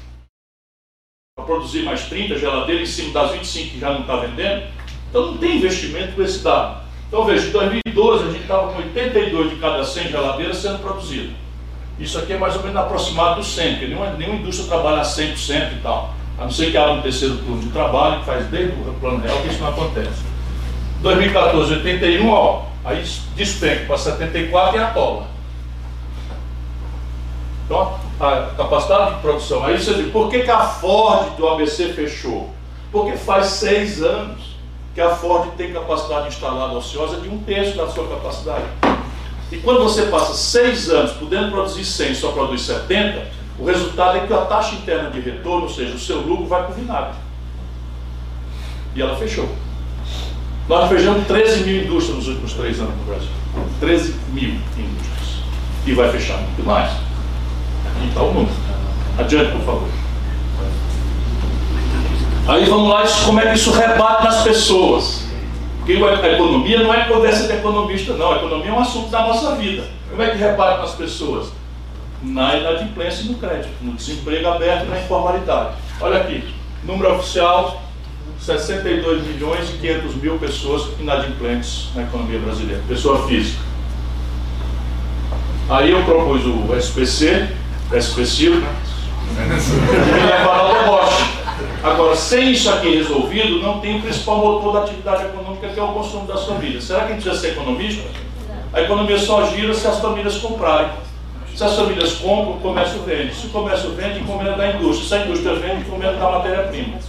Speaker 1: produzir mais 30 geladeiras em cima das 25 que já não está vendendo? Então não tem investimento com esse dado. Então veja, em 2012 a gente estava com 82 de cada 100 geladeiras sendo produzidas. Isso aqui é mais ou menos aproximado do 100, porque nenhuma, nenhuma indústria trabalha 100% e tal. A não ser que abra um terceiro turno de trabalho, que faz desde o plano real, que isso não acontece. 2014, 81, ó, Aí despenca para 74 e atola. Então, a capacidade de produção. Aí você diz, por que, que a Ford do ABC fechou? Porque faz seis anos que a Ford tem capacidade instalada ociosa de um terço da sua capacidade. E quando você passa seis anos podendo produzir 100 e só produz 70, o resultado é que a taxa interna de retorno, ou seja, o seu lucro vai para o vinagre. E ela fechou. Nós fechamos 13 mil indústrias nos últimos três anos no Brasil. 13 mil indústrias. E vai fechar muito mais. Aqui está o número. Adiante, por favor. Aí vamos lá, como é que isso rebate nas pessoas. Porque a economia não é conversa de economista, não. A economia é um assunto da nossa vida. Como é que rebate nas pessoas? Na inadimplência e no crédito, no desemprego aberto e na informalidade. Olha aqui, número oficial 62 milhões e 500 mil pessoas inadimplentes na economia brasileira, pessoa física. Aí eu propus o SPC, SPC, e me levaram ao deboche. Agora, sem isso aqui resolvido, não tem o principal motor da atividade econômica, que é o consumo das famílias. Será que a gente precisa ser economista? A economia só gira se as famílias comprarem. Se as famílias compram, o comércio vende. Se o comércio vende, encomenda da indústria. Se a indústria vende, encomenda da matéria-prima.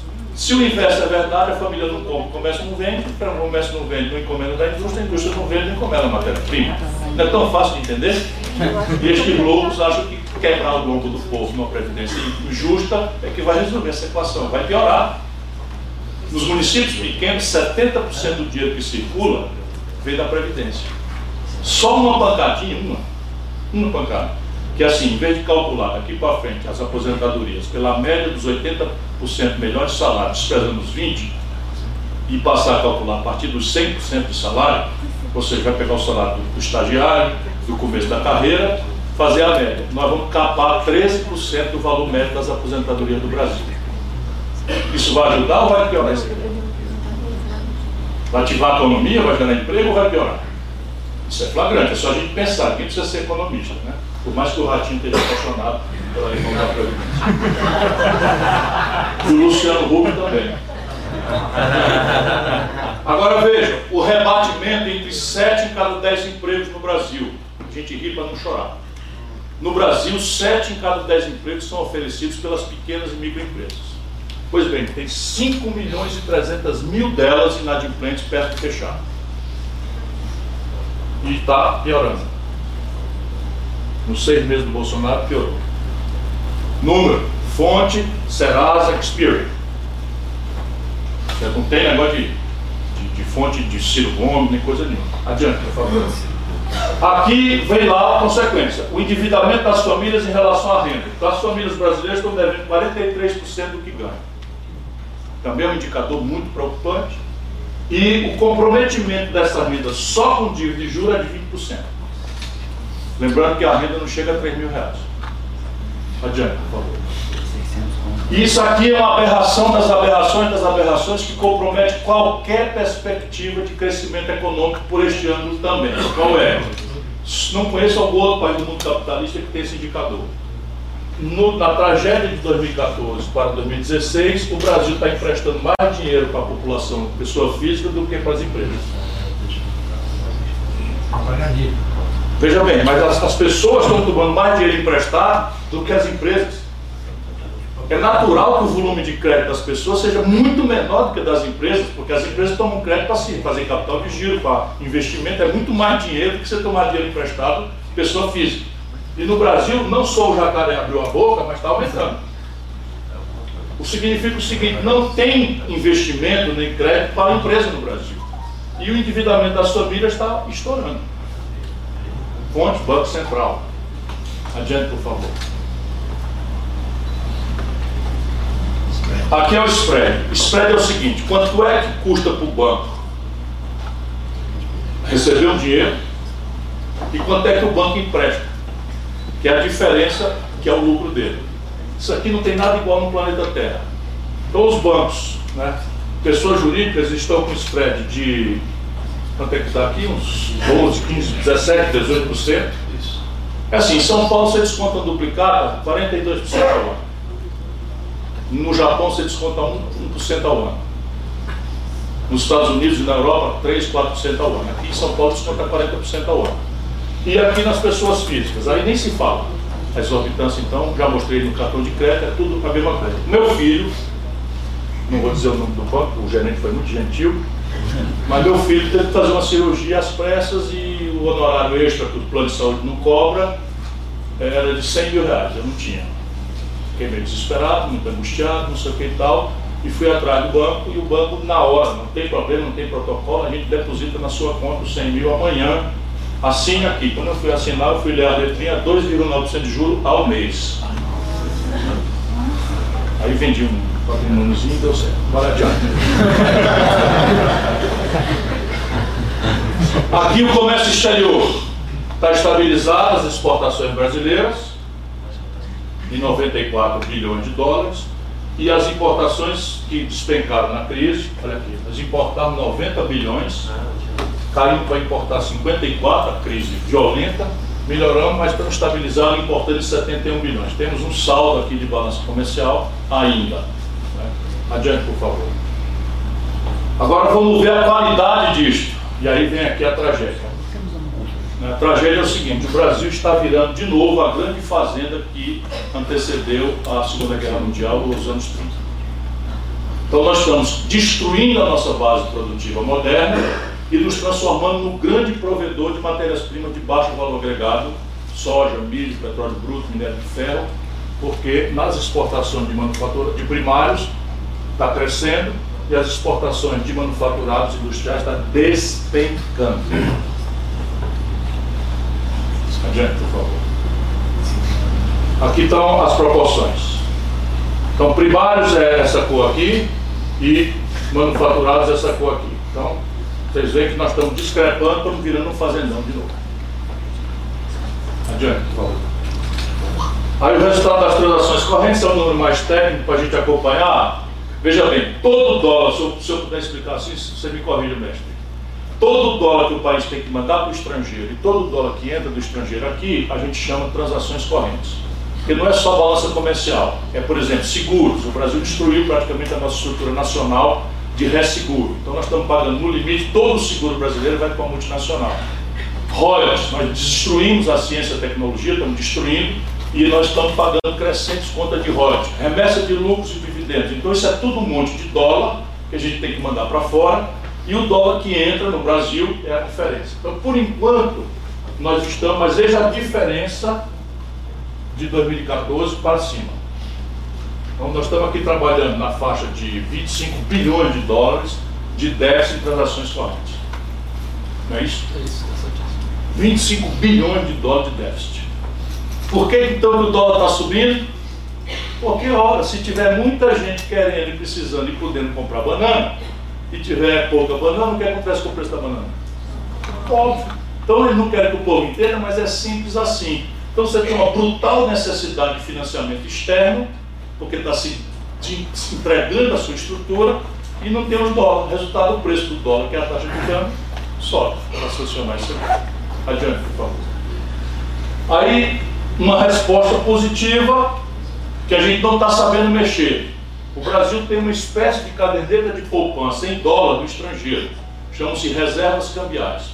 Speaker 1: Se o inverso é verdade, a família não compra, o comércio não vende, o comércio não vende, não encomenda da indústria, a indústria não vende, não encomenda a matéria-prima. Não é tão fácil de entender? E estes loucos acham que quebrar o longo do povo numa previdência injusta é que vai resolver essa equação, vai piorar. Nos municípios pequenos, 70% do dinheiro que circula vem da Previdência. Só uma pancadinha, uma, uma pancada, que assim, em vez de calcular daqui para frente as aposentadorias pela média dos 80% melhores salários, desprezando os 20%, e passar a calcular a partir dos 100% de salário, ou seja, vai pegar o salário do, do estagiário, do começo da carreira, fazer a média. Nós vamos capar 13% do valor médio das aposentadorias do Brasil. Isso vai ajudar ou vai piorar isso Vai ativar a economia, vai gerar emprego ou vai piorar? Isso é flagrante, é só a gente pensar, quem precisa ser economista, né? Por mais que o Ratinho esteja apaixonado pela irmã da E o Luciano Huck também. Agora veja, o rebatimento entre 7 em cada 10 empregos no Brasil. A gente ri para não chorar. No Brasil, 7 em cada 10 empregos são oferecidos pelas pequenas e microempresas. Pois bem, tem 5 milhões e 300 mil delas inadimplentes perto de fechar. E está piorando. Nos seis meses do Bolsonaro, piorou. Número, fonte, Serasa, Experian. Não tem negócio de, de, de fonte de Ciro Gomes, nem coisa nenhuma. Adiante, por favor. Aqui vem lá a consequência: o endividamento das famílias em relação à renda. Então, as famílias brasileiras estão devendo 43% do que ganham. Também é um indicador muito preocupante. E o comprometimento dessa renda só com dívida e juros é de 20%. Lembrando que a renda não chega a 3 mil reais. Adiante, por favor. Isso aqui é uma aberração das aberrações das aberrações que compromete qualquer perspectiva de crescimento econômico por este ano também. Qual é? Não conheço algum outro país do mundo capitalista que tem esse indicador. No, na tragédia de 2014 para 2016, o Brasil está emprestando mais dinheiro para a população, pessoa física, do que para as empresas. Veja bem, mas as, as pessoas estão tomando mais dinheiro emprestado do que as empresas. É natural que o volume de crédito das pessoas seja muito menor do que das empresas, porque as empresas tomam crédito para si, fazer capital de giro, para investimento, é muito mais dinheiro do que você tomar dinheiro emprestado pessoa física. E no Brasil, não só o jacaré abriu a boca, mas está aumentando. O significa o seguinte: não tem investimento nem crédito para a empresa no Brasil. E o endividamento das famílias está estourando. Fonte Banco Central. Adiante, por favor. Aqui é o spread. Spread é o seguinte: quanto é que custa para o banco receber o dinheiro e quanto é que o banco empresta, que é a diferença que é o lucro dele. Isso aqui não tem nada igual no planeta Terra. Então, os bancos, né, pessoas jurídicas estão com spread de quanto é que está aqui? Uns 12, 15, 17, 18%. É assim, em São Paulo você desconta duplicada 42% ao ano. No Japão você desconta 1%, 1 ao ano. Nos Estados Unidos e na Europa, 3, 4% ao ano. Aqui em São Paulo desconta 40% ao ano. E aqui nas pessoas físicas, aí nem se fala. A exorbitância, então, já mostrei no cartão de crédito, é tudo a mesma coisa. Meu filho, não vou dizer o nome do banco, o gerente foi muito gentil, mas meu filho teve que fazer uma cirurgia às pressas e o honorário extra que o plano de saúde não cobra era de 100 mil reais, eu não tinha. Fiquei meio desesperado, muito angustiado, não sei o que e tal, e fui atrás do banco, e o banco, na hora, não tem problema, não tem protocolo, a gente deposita na sua conta os 100 mil amanhã, assine aqui. Quando eu fui assinar, eu fui ler a letrinha, 2,9% de juros ao mês. Aí vendi um deu certo. Adiante. Aqui o comércio exterior está estabilizado, as exportações brasileiras de 94 bilhões de dólares e as importações que despencaram na crise, olha aqui, nós importamos 90 bilhões, caímos para importar 54, a crise violenta, melhoramos, mas estamos estabilizando importando 71 bilhões. Temos um saldo aqui de balança comercial ainda. Adiante, por favor. Agora vamos ver a qualidade disto. E aí vem aqui a tragédia. A tragédia é o seguinte: o Brasil está virando de novo a grande fazenda que antecedeu a Segunda Guerra Mundial, os anos 30. Então, nós estamos destruindo a nossa base produtiva moderna e nos transformando no grande provedor de matérias-primas de baixo valor agregado, soja, milho, petróleo bruto, minério de ferro, porque nas exportações de manufatura de primários está crescendo e as exportações de manufaturados industriais está despencando. Adiante, por favor. Aqui estão as proporções. Então, primários é essa cor aqui e manufaturados é essa cor aqui. Então, vocês veem que nós estamos discrepando, estamos virando um fazendão de novo. Adiante, por favor. Aí o resultado das transações correntes é um número mais técnico para a gente acompanhar. Veja bem, todo dólar, se eu, puder explicar assim, você me corrija, mestre. todo dólar que o país tem que mandar para o estrangeiro e todo dólar que entra do estrangeiro aqui, a gente chama de transações correntes. Porque não é só balança comercial, é, por exemplo, seguros. O Brasil destruiu praticamente a nossa estrutura nacional de resseguro. Então nós estamos pagando no limite, todo o seguro brasileiro vai para a multinacional. Royalties, nós destruímos a ciência e a tecnologia, estamos destruindo, e nós estamos pagando crescentes contas de royalties, remessa de lucros e dividendos. Então isso é tudo um monte de dólar que a gente tem que mandar para fora, e o dólar que entra no Brasil é a diferença. Então, por enquanto, nós estamos, mas veja a diferença de 2014 para cima. Então, nós estamos aqui trabalhando na faixa de 25 bilhões de dólares de déficit em transações correntes. Não é isso? É isso, 25 bilhões de dólares de déficit. Por que então o dólar está subindo? Porque, ora, se tiver muita gente querendo e precisando e podendo comprar banana, e tiver pouca banana, o que acontece com o preço da banana? Óbvio. Então eles não querem que o povo entenda, mas é simples assim. Então você tem uma brutal necessidade de financiamento externo, porque está se, se, entregando a sua estrutura e não tem os dólares. Resultado, o preço do dólar, que é a taxa de câmbio, sobe. Para solucionar isso aqui. Adiante, por favor. Aí, uma resposta positiva que a gente não está sabendo mexer. O Brasil tem uma espécie de caderneta de poupança em dólar do estrangeiro. Chamam-se reservas cambiais.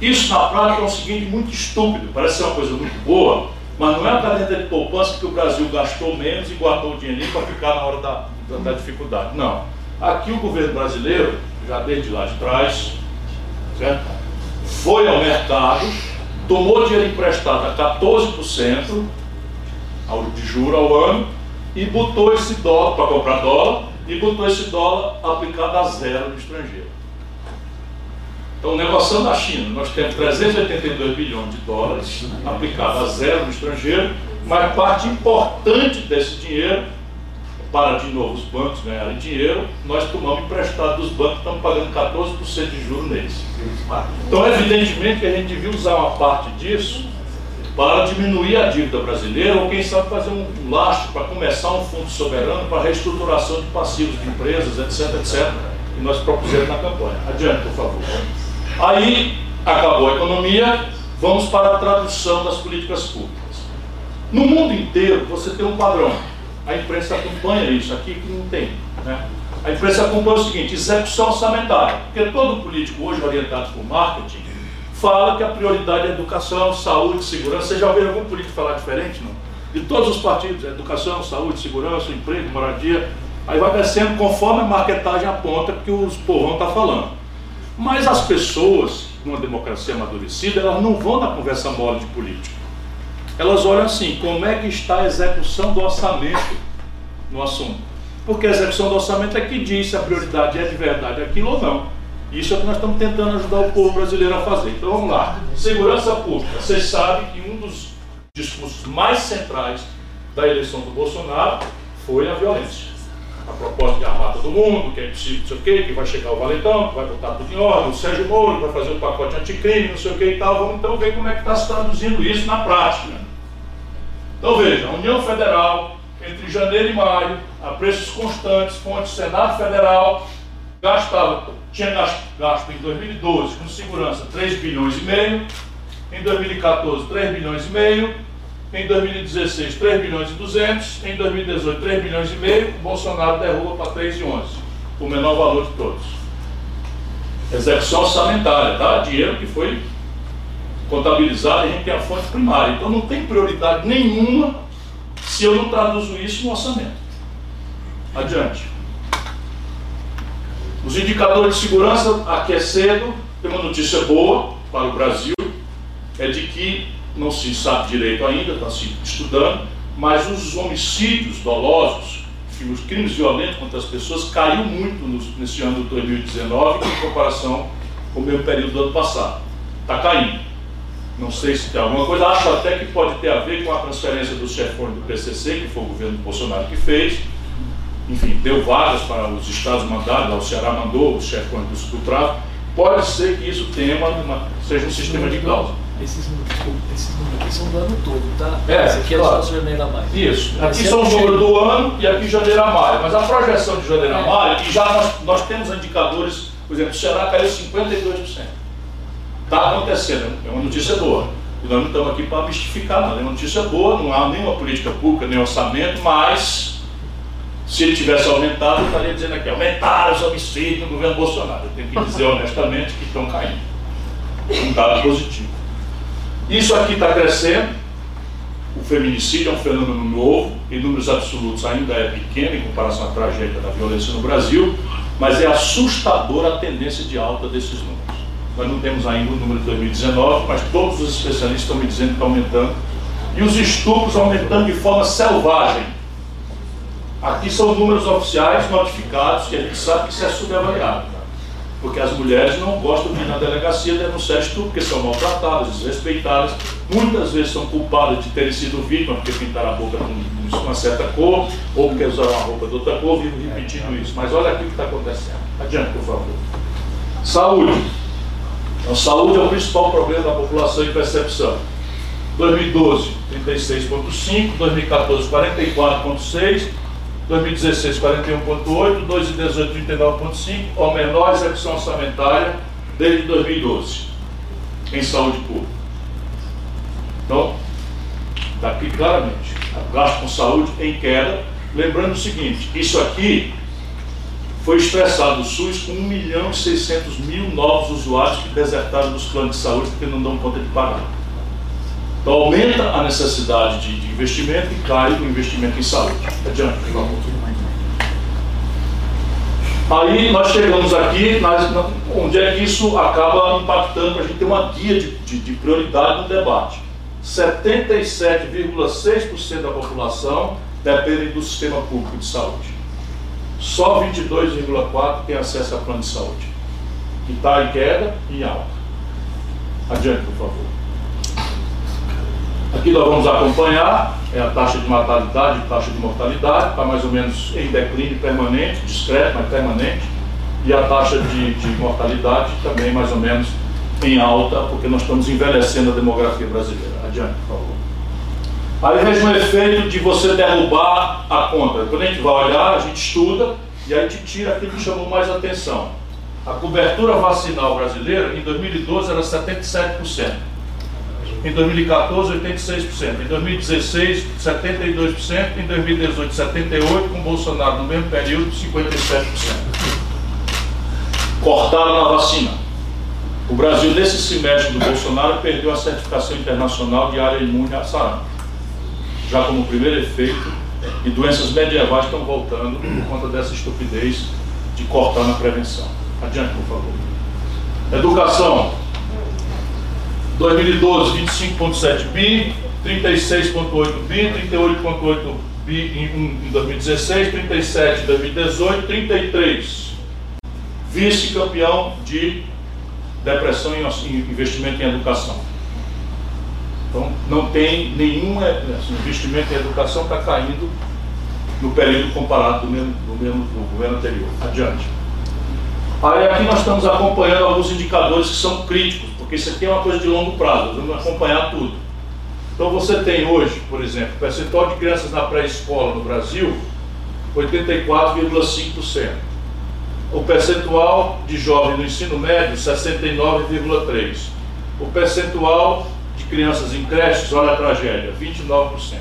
Speaker 1: Isso na prática é o seguinte muito estúpido, parece ser uma coisa muito boa, mas não é a caderneta de poupança que o Brasil gastou menos e guardou o dinheiro para ficar na hora da, da, da, dificuldade. Não. Aqui o governo brasileiro, já desde lá de trás, certo? foi ao mercado, tomou dinheiro emprestado a 14% de juro ao ano e botou esse dólar para comprar dólar e botou esse dólar aplicado a zero no estrangeiro. Então, negociando a China, nós temos 382 bilhões de dólares aplicado a zero no estrangeiro, mas parte importante desse dinheiro, para de novo os bancos ganharem dinheiro, nós tomamos emprestado dos bancos, estamos pagando 14% de juros neles. Então, evidentemente que a gente devia usar uma parte disso para diminuir a dívida brasileira ou quem sabe fazer um lastro para começar um fundo soberano para reestruturação de passivos de empresas, etc, etc, que nós propusemos na campanha. Adiante, por favor. Aí acabou a economia, vamos para a tradução das políticas públicas. No mundo inteiro você tem um padrão. A imprensa acompanha isso aqui que não tem. Né? A imprensa acompanha o seguinte, execução orçamentária, porque todo político hoje orientado por marketing fala que a prioridade é educação, saúde, segurança. Você já ouviu algum político falar diferente, não? De todos os partidos, educação, saúde, segurança, emprego, moradia. Aí vai descendo conforme a marketagem aponta que os povão está falando. Mas as pessoas, numa democracia amadurecida, elas não vão na conversa mole de político. Elas olham assim, como é que está a execução do orçamento no assunto. Porque a execução do orçamento é que diz se a prioridade é de verdade aquilo ou não. Isso é o que nós estamos tentando ajudar o povo brasileiro a fazer. Então vamos lá. Segurança pública. Vocês sabem que um dos discursos mais centrais da eleição do Bolsonaro foi a violência. A proposta de armar todo mundo, que é impossível, não sei o quê, que vai chegar o valentão, que vai botar tudo em ordem, o Sérgio Moro vai fazer o pacote anticrime, não sei o que e tal. Vamos então ver como é que está se traduzindo isso na prática. Então veja, a União Federal, entre janeiro e maio, a preços constantes, fonte Senado Federal, gastava tinha gasto em 2012 com segurança 3 bilhões e meio, em 2014 3 bilhões e meio, em 2016 3 bilhões e 200, em 2018 3 bilhões e meio, Bolsonaro derruba para 3 e 11, o menor valor de todos. Execução orçamentária, tá? Dinheiro que foi contabilizado a gente tem a fonte primária. Então não tem prioridade nenhuma se eu não traduzo isso no orçamento. Adiante. Os indicadores de segurança, aqui é cedo, tem uma notícia boa para o Brasil, é de que não se sabe direito ainda, está se estudando, mas os homicídios dolosos, os crimes violentos contra as pessoas caiu muito nesse ano de 2019 em comparação com o mesmo período do ano passado. Está caindo. Não sei se tem alguma coisa, acho até que pode ter a ver com a transferência dos chefões do PCC, que foi o governo Bolsonaro que fez, enfim, deu vagas para os estados mandados, o Ceará mandou os chefes do, do tráfico, pode ser que isso tenha uma, uma, seja um sistema de causa.
Speaker 2: Esses números, aqui são do ano todo, tá?
Speaker 1: É,
Speaker 2: Esse aqui
Speaker 1: claro.
Speaker 2: é só janeiro a maio.
Speaker 1: Isso. Aqui são os números do ano e aqui janeiro a maio. Mas a projeção de janeiro a maio, e já nós, nós temos indicadores, Por exemplo, o Ceará caiu 52%. Está acontecendo, é uma notícia boa. E nós não estamos aqui para mistificar nada, é uma notícia boa, não há nenhuma política pública, nem orçamento, mas se ele tivesse aumentado, eu estaria dizendo aqui, aumentaram os homicídios no governo Bolsonaro. Eu tenho que dizer honestamente que estão caindo. Um dado positivo. Isso aqui está crescendo, o feminicídio é um fenômeno novo, em números absolutos ainda é pequeno em comparação à tragédia da violência no Brasil, mas é assustadora a tendência de alta desses números. Nós não temos ainda o número de 2019, mas todos os especialistas estão me dizendo que está aumentando. E os estupros aumentando de forma selvagem. Aqui são números oficiais notificados, que a gente sabe que isso é subavaliado. Porque as mulheres não gostam de ir na delegacia denunciar estupro, porque são maltratadas, desrespeitadas. Muitas vezes são culpadas de terem sido vítimas porque pintaram a boca com uma certa cor, ou porque usaram uma roupa de outra cor, vivo repetindo isso. Mas olha aqui o que está acontecendo. Adiante, por favor. Saúde. Então, saúde é o principal problema da população em percepção. 2012, 36,5, 2014, 44,6, 2016, 41,8, 2018, 39,5, ou menor execução orçamentária desde 2012 em saúde pública. Então, está aqui claramente, gasto com saúde em queda. Lembrando o seguinte, isso aqui foi expressado no SUS com 1 milhão e 600 mil novos usuários que desertaram dos planos de saúde porque não dão conta de pagar. Então aumenta a necessidade de, de investimento e cai o investimento em saúde. Adiante, por favor. Aí nós chegamos aqui, onde é que isso acaba impactando para a gente ter uma guia de, de, de prioridade no debate. 77,6% da população depende do sistema público de saúde. Só 22,4% tem acesso a plano de saúde, que está em queda e em alta. Adiante, por favor. Aqui nós vamos acompanhar é a taxa de mortalidade e taxa de mortalidade, está mais ou menos em declínio permanente, discreto, mas permanente, e a taxa de, de mortalidade também mais ou menos em alta, porque nós estamos envelhecendo a demografia brasileira. Adiante, por favor. Aí veja o efeito de você derrubar a conta. Quando a gente vai olhar, a gente estuda e a gente tira aquilo que chamou mais atenção. A cobertura vacinal brasileira em 2012 era 77%. Em 2014, 86%. Em 2016, 72%. Em 2018, 78%. Com Bolsonaro no mesmo período, 57%. Cortaram a vacina. O Brasil, nesse semestre do Bolsonaro, perdeu a certificação internacional de área imune a sarampo. Já como primeiro efeito, e doenças medievais estão voltando por conta dessa estupidez de cortar na prevenção. Adiante, por favor. Educação. 2012, 25,7 bi, 36,8 bi, 38,8 bi em, 2016, 37 em 2018, 33. Vice-campeão de depressão em investimento em educação. Então, não tem nenhum assim, investimento em educação está caindo no período comparado do mesmo, do mesmo do governo anterior. Adiante. Aí aqui nós estamos acompanhando alguns indicadores que são críticos porque isso aqui é uma coisa de longo prazo, vamos acompanhar tudo. Então você tem hoje, por exemplo, o percentual de crianças na pré-escola no Brasil, 84,5%. O percentual de jovens no ensino médio, 69,3%. O percentual de crianças em creches, olha a tragédia, 29%.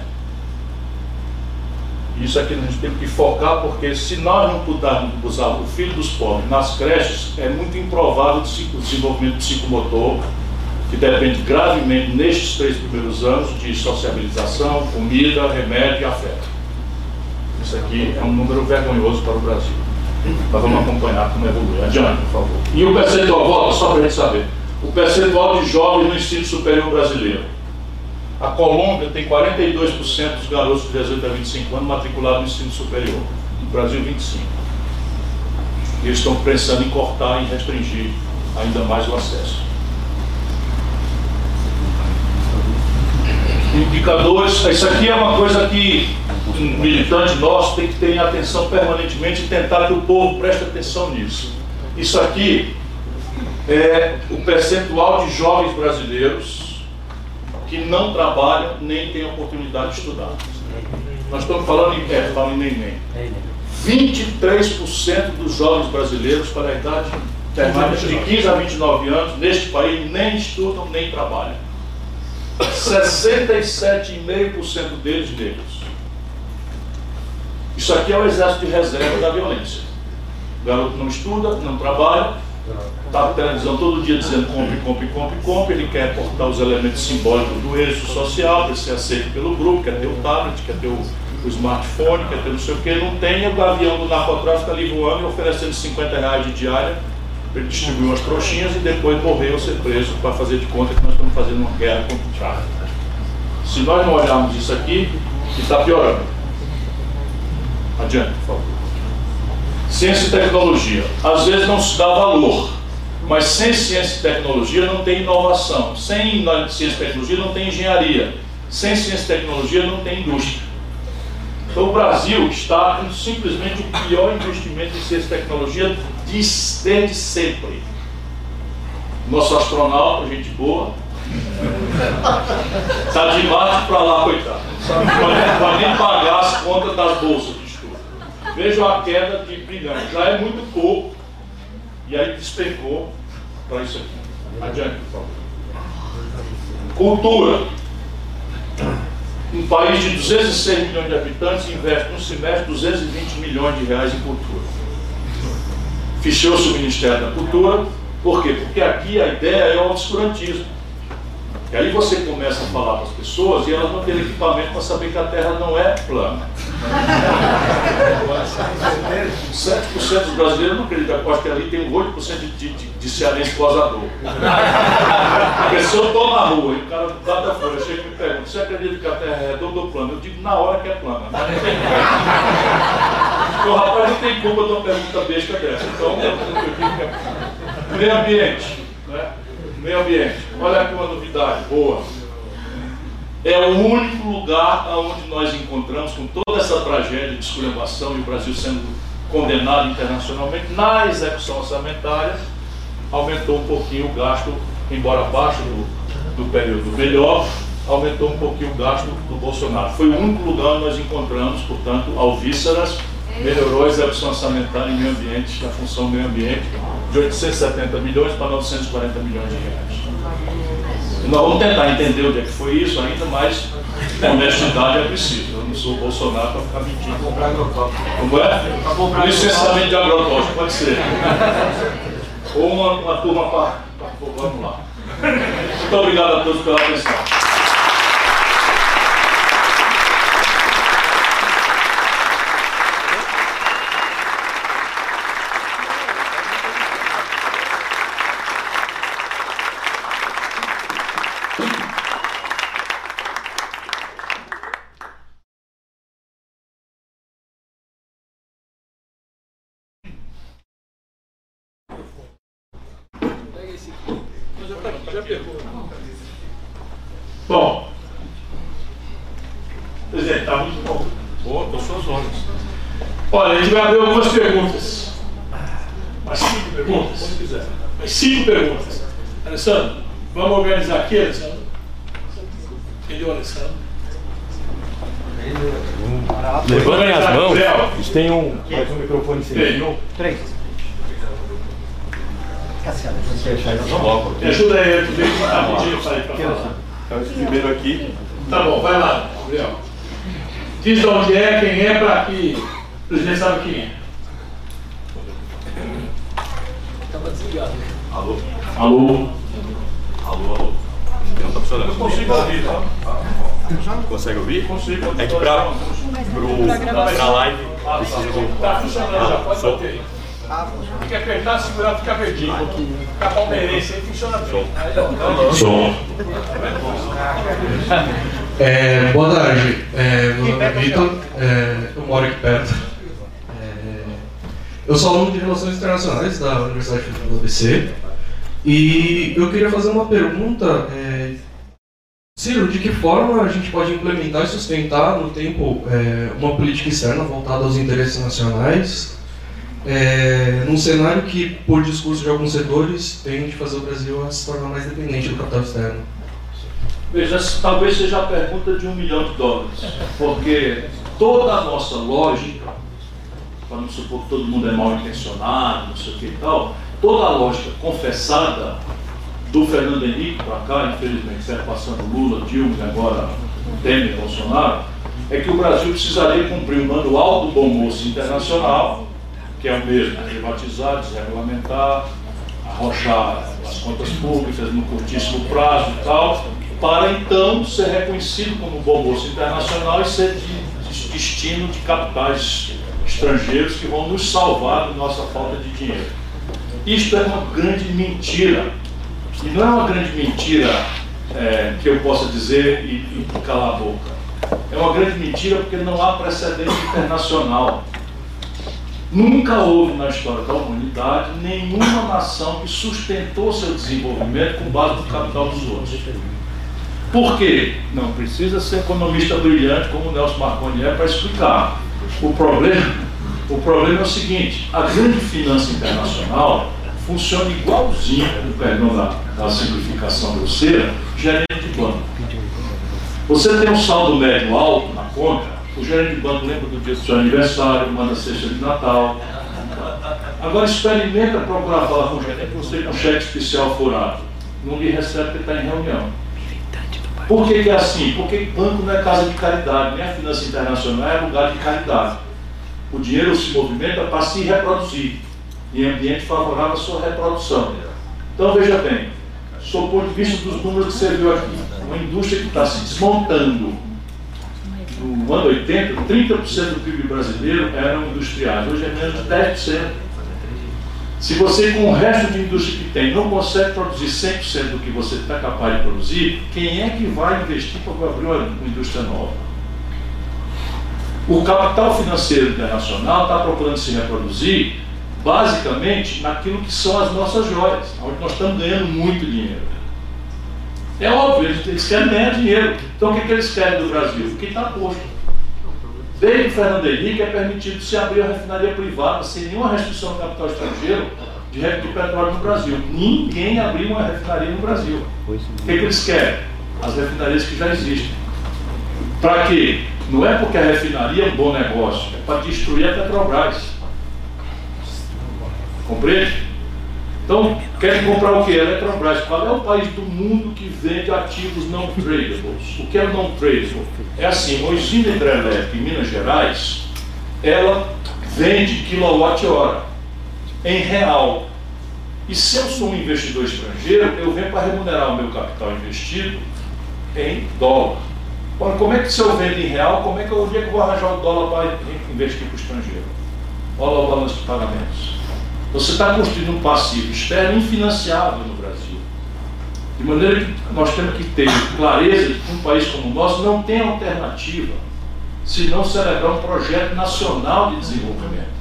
Speaker 1: Isso aqui a gente tem que focar, porque se nós não pudermos usar o filho dos pobres nas creches, é muito improvável o desenvolvimento psicomotor, que depende gravemente, nestes três primeiros anos, de sociabilização, comida, remédio e afeto. Isso aqui é um número vergonhoso para o Brasil. Nós vamos acompanhar como evolui. Adiante, por favor. E o percentual, volta só para a gente saber. O percentual de jovens no ensino superior brasileiro. A Colômbia tem 42% dos garotos de 18 a 25 anos matriculados no ensino superior. No Brasil, 25%. E eles estão pensando em cortar e restringir ainda mais o acesso. Indicadores, isso aqui é uma coisa que um militante nosso tem que ter atenção permanentemente e tentar que o povo preste atenção nisso. Isso aqui é o percentual de jovens brasileiros que não trabalham nem têm oportunidade de estudar. Nós estamos falando em, é, em neném. 23% dos jovens brasileiros para a idade de 15 a 29 anos neste país nem estudam nem trabalham. 67,5% deles negros. Isso aqui é o exército de reserva da violência. O garoto não estuda, não trabalha, está na televisão todo dia dizendo compre, compre, compre, compre. Ele quer portar os elementos simbólicos do êxito social, para ser aceito pelo grupo, quer ter o tablet, quer ter o, o smartphone, quer ter não sei o que. Não tem, o avião do narcotráfico ali voando e oferecendo 50 reais de diária para ele distribuir umas trouxinhas e depois morrer ou ser preso para fazer de conta que nós estamos fazendo uma guerra contra o tráfico. Se nós não olharmos isso aqui, está piorando. Adiante, por favor. Ciência e tecnologia. Às vezes não se dá valor, mas sem ciência e tecnologia não tem inovação. Sem ciência e tecnologia não tem engenharia. Sem ciência e tecnologia não tem indústria. Então o Brasil está com simplesmente o pior investimento em ciência e tecnologia desde sempre. Nosso astronauta, gente boa, está de baixo para lá, coitado. Não pode nem pagar as contas das bolsas de estudo. Vejam a queda de brilhante. Já é muito pouco. E aí despencou para isso aqui. Adiante, por favor. Cultura. Um país de 206 milhões de habitantes investe no semestre 220 milhões de reais em cultura. Fechou-se o Ministério da Cultura. Por quê? Porque aqui a ideia é o obscurantismo. E aí você começa a falar para as pessoas e elas não têm equipamento para saber que a Terra não é plana. 7% dos brasileiros não acreditam. Acho que ali tem 8% de, de, de, de cearense gozador. A pessoa está na rua e o cara dá da folha, chega e me pergunta, você acredita que a Terra é redonda ou plana? Eu digo na hora que é plana. Mas o rapaz não tem culpa de uma pergunta besta dessa. Então, eu digo que é meio ambiente. Né? Meio ambiente. Olha aqui uma novidade boa. É o único lugar onde nós encontramos, com toda essa tragédia de esculhambação e o Brasil sendo condenado internacionalmente, na execução orçamentária, aumentou um pouquinho o gasto, embora abaixo do, do período melhor, aumentou um pouquinho o gasto do Bolsonaro. Foi o único lugar onde nós encontramos, portanto, alvíceras, melhorou a execução orçamentária em meio ambiente, na função meio ambiente, de 870 milhões para 940 milhões de reais. E nós vamos tentar entender onde é que foi isso ainda, mas honestidade é preciso. Eu não sou o Bolsonaro para ficar mentindo. Comprar agrotóxico. Como é? Licenciamento de agrotóxico, pode ser. Ou uma, uma turma para. Vamos lá. Muito obrigado a todos pela atenção. Já pegou. Bom. Presidente, está muito bom. Boa, com suas ordens. Olha, a gente vai abrir algumas perguntas. Mais cinco perguntas? Como quiser. Mais cinco perguntas. Alessandro, vamos organizar aqui, Alessandro? Entendeu, Alessandro?
Speaker 3: Levantem as mãos.
Speaker 1: Gabriel.
Speaker 3: A gente tem um. Faz um microfone sem.
Speaker 1: Tem um.
Speaker 4: Três. Cassiano,
Speaker 3: Fechar esse bloco
Speaker 1: Me ajuda aí, tu veio rapidinho para ir para falar.
Speaker 3: Então, esse primeiro aqui.
Speaker 1: Tá bom, vai lá, Gabriel. Diz de onde é, quem é, para que o presidente sabe quem é.
Speaker 2: Estava desligado.
Speaker 3: Alô?
Speaker 1: Alô?
Speaker 3: Alô, alô. Não tá funcionando.
Speaker 1: Eu consigo ouvir, tá?
Speaker 3: Consegue ouvir?
Speaker 1: Consigo.
Speaker 3: É que pra, pro, pra live precisa do.
Speaker 1: Tá funcionando já, pode
Speaker 3: Som.
Speaker 1: bater aí. Tem que apertar, segurar, fica verdinho. Fica palmeirense aí, funciona bem. Aí, ó.
Speaker 3: Som.
Speaker 5: É, boa tarde, é, meu nome é Vitor, é, eu moro aqui perto. É, eu sou aluno de Relações Internacionais da Universidade Federal do ABC e eu queria fazer uma pergunta. É, Ciro, de que forma a gente pode implementar e sustentar no tempo é, uma política externa voltada aos interesses nacionais, é, num cenário que, por discurso de alguns setores, tende a fazer o Brasil a se tornar mais dependente do capital externo?
Speaker 1: Veja, talvez seja a pergunta de um milhão de dólares, porque toda a nossa lógica, para não supor que todo mundo é mal intencionado, não sei o que e tal, toda a lógica confessada do Fernando Henrique para cá, infelizmente, sempre passando Lula, Dilma e agora Temer, Bolsonaro, é que o Brasil precisaria cumprir o manual do bom moço internacional, que é o mesmo, privatizar, desregulamentar, arrochar as contas públicas no curtíssimo prazo e tal, para então ser reconhecido como bom moço internacional e ser de destino de capitais estrangeiros que vão nos salvar da nossa falta de dinheiro. Isto é uma grande mentira. E não é uma grande mentira é, que eu possa dizer e, e calar a boca. É uma grande mentira porque não há precedente internacional. Nunca houve na história da humanidade nenhuma nação que sustentou seu desenvolvimento com base no capital dos outros. Por quê? Não precisa ser economista brilhante como Nelson Marconi é para explicar. O problema, o problema é o seguinte: a grande finança internacional funciona igualzinho, com perdão da, da simplificação grosseira, gerente de banco. Você tem um saldo médio alto na conta, o gerente de banco lembra do dia do seu aniversário, manda cesta de Natal. Agora experimenta procurar falar com o gerente você com cheque especial furado. Não lhe recebe porque está em reunião. Por que, que, é assim? Porque banco não é casa de caridade, nem a finança internacional é lugar de caridade. O dinheiro se movimenta para se reproduzir, em ambiente favorável à sua reprodução. Então veja bem, sob o ponto de vista dos números que você viu aqui, uma indústria que está se desmontando. No ano 80, 30% do PIB brasileiro eram industriais, hoje é menos de 10%. Se você, com o resto de indústria que tem, não consegue produzir 100% do que você está capaz de produzir, quem é que vai investir para abrir uma, indústria nova? O capital financeiro internacional está procurando se reproduzir basicamente naquilo que são as nossas joias, onde nós estamos ganhando muito dinheiro. É óbvio, eles, querem ganhar dinheiro. Então o que, que eles querem do Brasil? O que está posto. Desde o Fernando Henrique é permitido se abrir a refinaria privada sem nenhuma restrição ao capital estrangeiro de, de petróleo no Brasil. Ninguém abriu uma refinaria no Brasil. O que, que eles querem? As refinarias que já existem. Para quê? Não é porque a refinaria é um bom negócio, é para destruir a Petrobras. Compreende? Então, querem comprar o que? Eletrobras. Qual é o país do mundo que vende ativos não tradables? O que é não tradable? É assim, uma usina hidrelétrica em Minas Gerais, ela vende quilowatt-hora em real. E se eu sou um investidor estrangeiro, eu venho para remunerar o meu capital investido em dólar. Ora, como é que se eu vendo em real, como é que eu, é que eu vou arranjar o dólar para investir para o estrangeiro? Olha o balanço de pagamentos. Você está construindo um passivo externo infinanciável no Brasil. De maneira que nós temos que ter clareza de que um país como o nosso não tem alternativa se não celebrar um projeto nacional de desenvolvimento.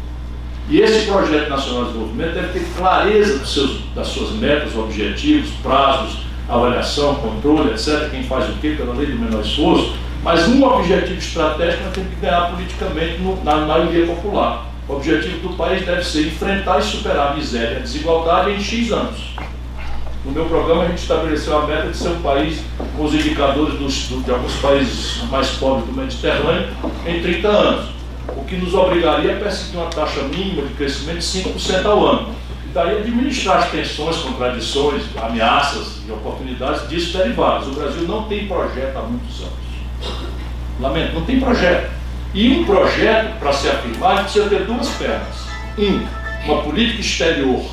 Speaker 1: E esse projeto nacional de desenvolvimento deve ter clareza seus, das suas metas, objetivos, prazos, avaliação, controle, etc. Quem faz o quê pela lei do menor esforço. Mas um objetivo estratégico nós temos que ganhar politicamente no, na maioria popular. O objetivo do país deve ser enfrentar e superar a miséria e a desigualdade em X anos. No meu programa, a gente estabeleceu a meta de ser um país com os indicadores dos, de alguns países mais pobres do Mediterrâneo em 30 anos, o que nos obrigaria a perseguir uma taxa mínima de crescimento de 5% ao ano. E daí administrar as tensões, contradições, ameaças e oportunidades disso derivadas. O Brasil não tem projeto há muitos anos. Lamento, não tem projeto. E um projeto, para se afirmar, precisa ter duas pernas. Um, uma política exterior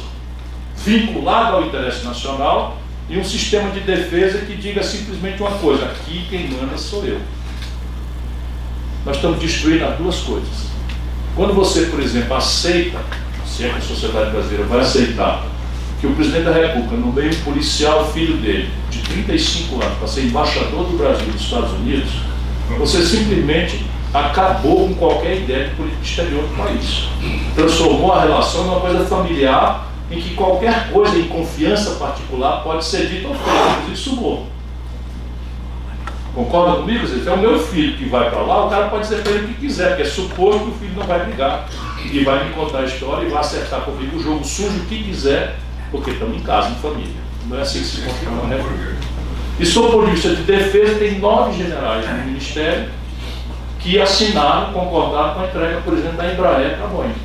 Speaker 1: vinculada ao interesse nacional e um sistema de defesa que diga simplesmente uma coisa: aqui quem manda sou eu. Nós estamos destruindo as duas coisas. Quando você, por exemplo, aceita, se é que a sociedade brasileira vai aceitar, que o presidente da República nomeie um policial filho dele, de 35 anos, para ser embaixador do Brasil nos Estados Unidos, você simplesmente acabou com qualquer ideia de política exterior do país. Transformou a relação numa coisa familiar em que qualquer coisa em confiança particular pode ser dita ou feita, inclusive suborno. Concorda comigo? É o meu filho que vai para lá, o cara pode para ele o que quiser, porque é suposto que o filho não vai brigar e vai me contar a história e vai acertar comigo o jogo sujo o que quiser, porque estamos em casa, em família. Não é assim que se uma república. E de vista de defesa, tem nove generais no Ministério que assinaram, concordaram com a entrega, por exemplo, da Embraer para a Boeing.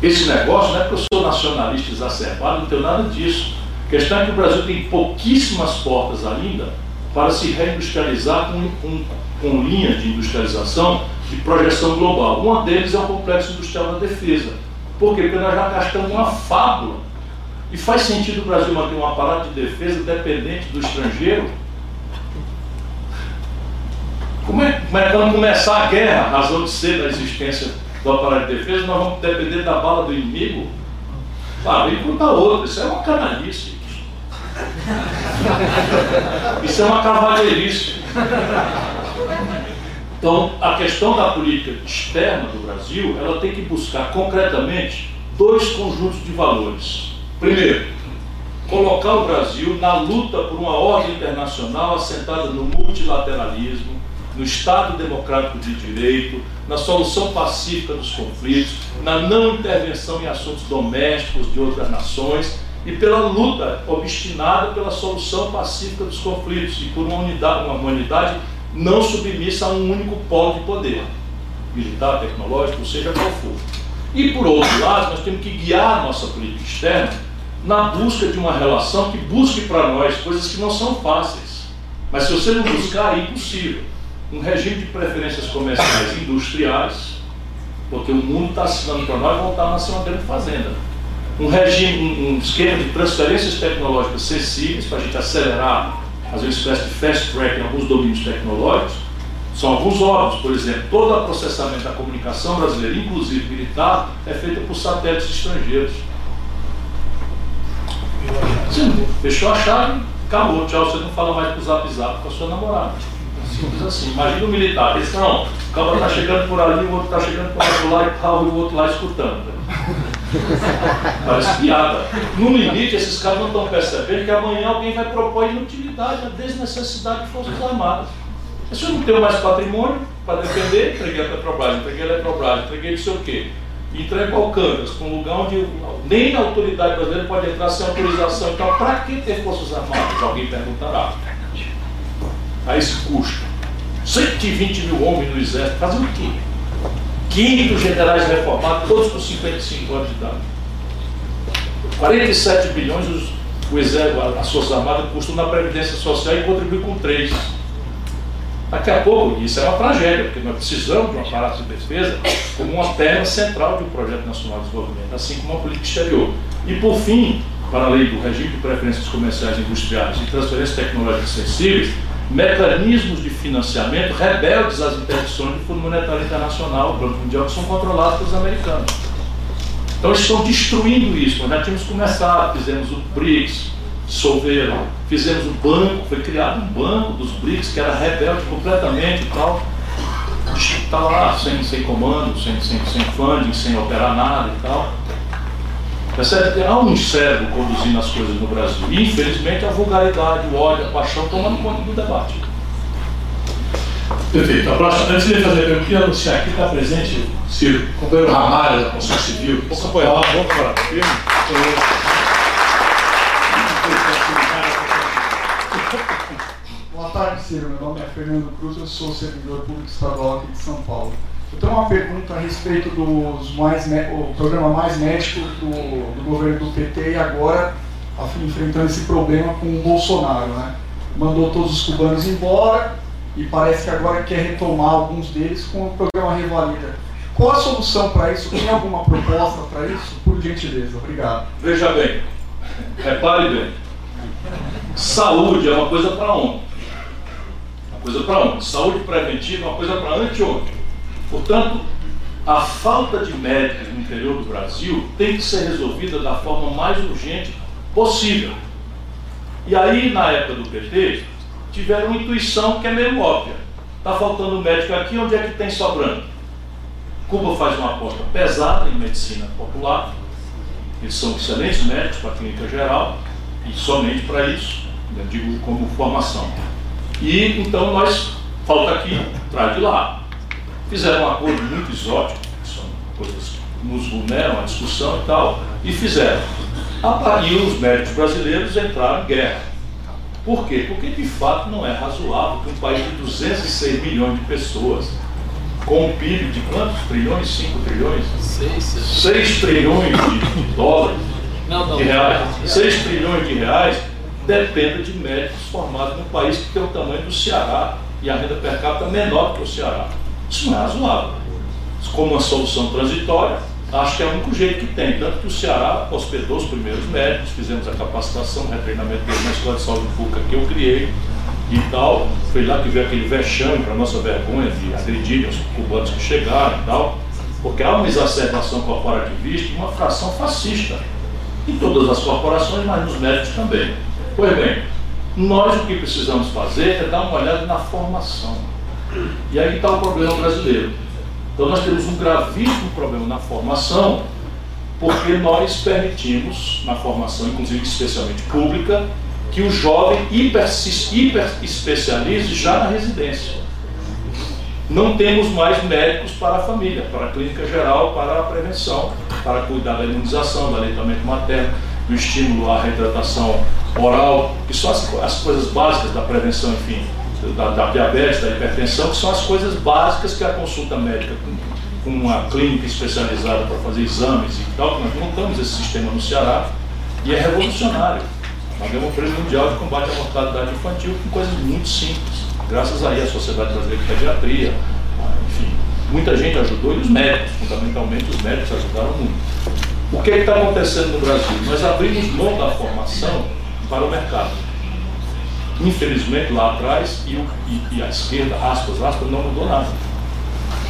Speaker 1: esse negócio não é porque eu sou nacionalista exacerbado, não tenho nada disso. A questão é que o Brasil tem pouquíssimas portas ainda para se reindustrializar com, com, com linhas de industrialização de projeção global. Uma deles é o complexo industrial da defesa. Por quê? Porque nós já gastamos uma fábula. E faz sentido o Brasil manter um aparato de defesa dependente do estrangeiro? Como é, como é quando começar a guerra, razão de ser da existência do aparato de defesa, nós vamos depender da bala do inimigo? Ah, e contar outro, isso é uma canalice. Isso é uma cavalheirice. Então, a questão da política externa do Brasil, ela tem que buscar concretamente dois conjuntos de valores. Primeiro, colocar o Brasil na luta por uma ordem internacional assentada no multilateralismo, no Estado democrático de direito, na solução pacífica dos conflitos, na não intervenção em assuntos domésticos de outras nações e pela luta obstinada pela solução pacífica dos conflitos e por uma unidade, uma humanidade não submissa a um único polo de poder, militar, tecnológico, seja qual for. E por outro lado, nós temos que guiar a nossa política externa na busca de uma relação que busque para nós coisas que não são fáceis. Mas se você não buscar, é impossível. Um regime de preferências comerciais industriais, porque o mundo está assinando para nós voltar a ser uma grande fazenda um regime, um, esquema de transferências tecnológicas sensíveis para a gente acelerar, às vezes, espécie de fast track em alguns domínios tecnológicos. São alguns óbvios, por exemplo, todo o processamento da comunicação brasileira, inclusive militar, é feito por satélites estrangeiros. Sim, fechou a chave, acabou, tchau, você não fala mais com o zap zap com a sua namorada. Simples assim. Imagina o militar, eles não, o cara está chegando por ali, o outro está chegando por outro lado e tal, e o outro lá escutando. Parece piada. No limite, esses caras não estão percebendo que amanhã alguém vai propor inutilidade, a desnecessidade de forças armadas. Se eu não tenho mais patrimônio para defender, entreguei a Petrobras, entreguei a Eletrobras, entreguei não sei o quê. Entrego ao Cancas, com um lugar onde nem a autoridade brasileira pode entrar sem autorização. Então, para que ter forças armadas? Alguém perguntará. A esse custo. 120 mil homens no exército, fazer o quê? 500 generais reformados, todos com 55 anos de idade. 47 bilhões os, o exército, as Forças Armadas custam na Previdência Social e contribuem com 3. Daqui a pouco, isso é uma tragédia, porque nós precisamos de um aparato de defesa como uma perna central de um projeto nacional de desenvolvimento, assim como uma política exterior. E por fim, para a lei do regime de preferências comerciais e industriais e transferências tecnológicas sensíveis, mecanismos de financiamento rebeldes às interdições do Fundo Monetário Internacional, do Banco Mundial, que são controlados pelos americanos. Então eles estão destruindo isso. Nós já tínhamos começado, fizemos o BRICS, dissolveram, fizemos o banco, foi criado um banco dos BRICS que era rebelde completamente e tal. Está lá sem, sem comando, sem, sem, sem funding, sem operar nada e tal. Percebe? Há um cérebro conduzindo as coisas no Brasil. E, infelizmente, a vulgaridade, o ódio, a paixão tomando conta do debate.
Speaker 4: Perfeito. A próxima, antes de fazer a pergunta, eu queria anunciar aqui, está presente o Ciro, companheiro Ramalho da Construção Civil.
Speaker 1: Vamos apoiar, vamos falar.
Speaker 6: Boa tarde, Ciro. Meu nome é Fernando Cruz, eu sou servidor público estadual aqui de São Paulo. Tenho uma pergunta a respeito dos mais o programa Mais Médico do, do governo do PT e agora enfrentando esse problema com o Bolsonaro, né? Mandou todos os cubanos embora e parece que agora quer retomar alguns deles com o programa Revalida. Qual a solução para isso? Tem alguma proposta para isso? Por gentileza, obrigado.
Speaker 1: Veja bem, repare bem. Saúde é uma coisa para ontem. Uma coisa para ontem. Saúde preventiva é uma coisa para anteontem. Portanto, a falta de médicos no interior do Brasil tem que ser resolvida da forma mais urgente possível. E aí, na época do PT, tiveram uma intuição que é meio óbvia. Está faltando médico aqui, onde é que tem sobrando? Cuba faz uma aposta pesada em medicina popular. Eles são excelentes médicos para a clínica geral e somente para isso, eu digo como formação. E então nós, falta aqui, traz de lá. Fizeram um acordo muito exótico, que são coisas que nos vulneram a discussão e tal, e fizeram. E os médicos brasileiros entraram em guerra. Por quê? Porque de fato não é razoável que um país de 206 milhões de pessoas com um PIB de quantos trilhões? 5 trilhões?
Speaker 2: 6,
Speaker 1: 6 trilhões de, de dólares,
Speaker 2: Não, não.
Speaker 1: de reais, 6 trilhões de reais, depende de médicos formados num país que tem o tamanho do Ceará e a renda per capita é menor que o Ceará. Isso não é razoável. Como uma solução transitória, acho que é o único jeito que tem. Tanto que o Ceará hospedou os primeiros médicos, fizemos a capacitação, o retreinamento deles na Escola de Saúde Pública que eu criei e tal. Foi lá que veio aquele vexame, para nossa vergonha, de agredirem os cubanos que chegaram e tal. Porque há uma exacerbação corporativista e uma fração fascista em todas as corporações, mas nos médicos também. Pois bem, nós o que precisamos fazer é dar uma olhada na formação. E aí está o problema brasileiro. Então nós temos um gravíssimo problema na formação, porque nós permitimos, na formação, inclusive especialmente pública, que o jovem hiper, hiper especialize já na residência. Não temos mais médicos para a família, para a clínica geral, para a prevenção, para cuidar da imunização, do aleitamento materno, do estímulo à reidratação oral, que são as, as coisas básicas da prevenção, enfim, da, da, diabetes, da hipertensão, que são as coisas básicas que a consulta médica com, com uma clínica especializada para fazer exames e tal, nós montamos esse sistema no Ceará e é revolucionário. Nós ganhamos o prêmio mundial de combate à mortalidade infantil com coisas muito simples. Graças aí à Sociedade Brasileira de Pediatria, enfim, muita gente ajudou e os médicos, fundamentalmente os médicos ajudaram muito. O que é está acontecendo no Brasil? Nós abrimos mão da formação para o mercado. Infelizmente, lá atrás, e, o, e, e a esquerda, aspas, aspas, não mudou nada.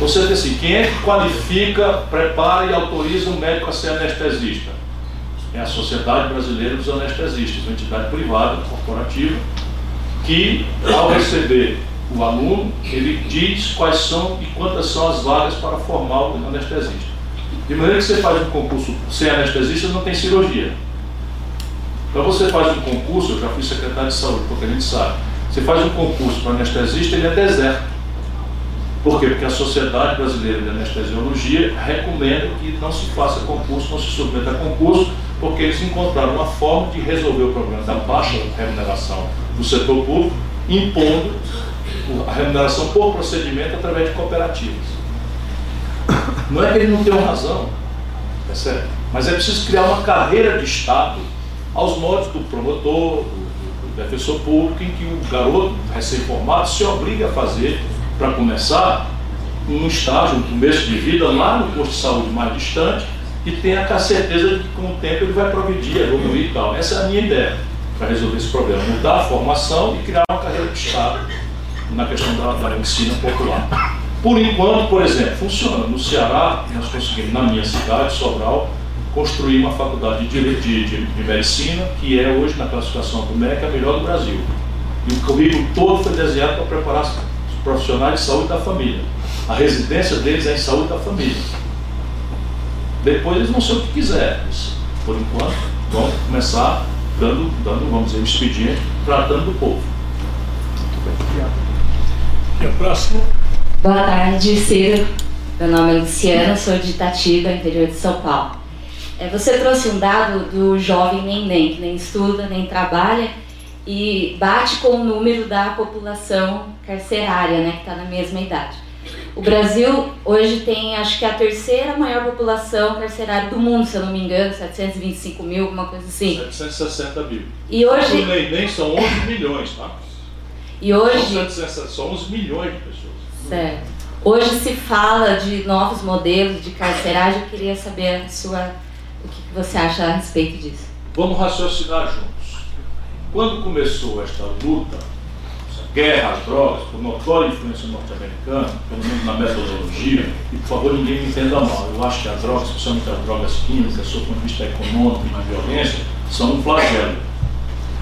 Speaker 1: Você diz assim, quem é que qualifica, prepara e autoriza um médico a ser anestesista? É a Sociedade Brasileira dos Anestesistas, uma entidade privada, corporativa, que, ao receber o aluno, ele diz quais são e quantas são as vagas para formar o anestesista. De maneira que você faz um concurso sem anestesista, não tem cirurgia. Então você faz um concurso, eu já fui secretário de saúde, porque a gente sabe, você faz um concurso para anestesista, ele é deserto. Por quê? Porque a Sociedade Brasileira de Anestesiologia recomenda que não se faça concurso, não se submeta a concurso, porque eles encontraram uma forma de resolver o problema da baixa remuneração do setor público, impondo a remuneração por procedimento através de cooperativas. Não é que eles não tenham razão, é certo? mas é preciso criar uma carreira de Estado aos modos do promotor, do, do defensor público, em que o garoto recém-formado se obriga a fazer, para começar, um estágio, um começo de vida lá no posto de saúde mais distante, e tenha a certeza de que com o tempo ele vai progredir, evoluir e tal. Essa é a minha ideia para resolver esse problema, mudar a formação e criar uma carreira de Estado na questão da, da ensino popular. Por enquanto, por exemplo, funciona. No Ceará, nós conseguimos, na minha cidade, Sobral, construir uma faculdade de, de, de, de medicina, que é hoje, na classificação do MEC, a melhor do Brasil. E o currículo todo foi desenhado para preparar os profissionais de saúde da família. A residência deles é em saúde da família. Depois eles vão ser o que quiserem. Por enquanto, vão começar dando, dando vamos dizer, um expediente, tratando do povo.
Speaker 4: E a próxima?
Speaker 7: Boa tarde, Ciro. Meu nome é Luciana, sou de Itatiba, interior de São Paulo. É, você trouxe um dado do jovem nem que nem estuda, nem trabalha, e bate com o número da população carcerária, né, que está na mesma idade. O Brasil hoje tem, acho que a terceira maior população carcerária do mundo, se eu não me engano, 725 mil, alguma coisa assim.
Speaker 1: 760 mil.
Speaker 7: E hoje...
Speaker 1: Nem, nem são 11 milhões, tá?
Speaker 7: E hoje...
Speaker 1: São, 760, são 11 milhões de pessoas.
Speaker 7: Certo. Hoje se fala de novos modelos de carceragem, eu queria saber a sua, você acha a respeito disso.
Speaker 1: Vamos raciocinar juntos. Quando começou esta luta, essa guerra às drogas, por notória influência norte-americana, pelo menos na metodologia, e por favor ninguém me entenda mal, eu acho que as drogas, especialmente as drogas químicas, sob o ponto de vista econômico e de violência, são um flagelo.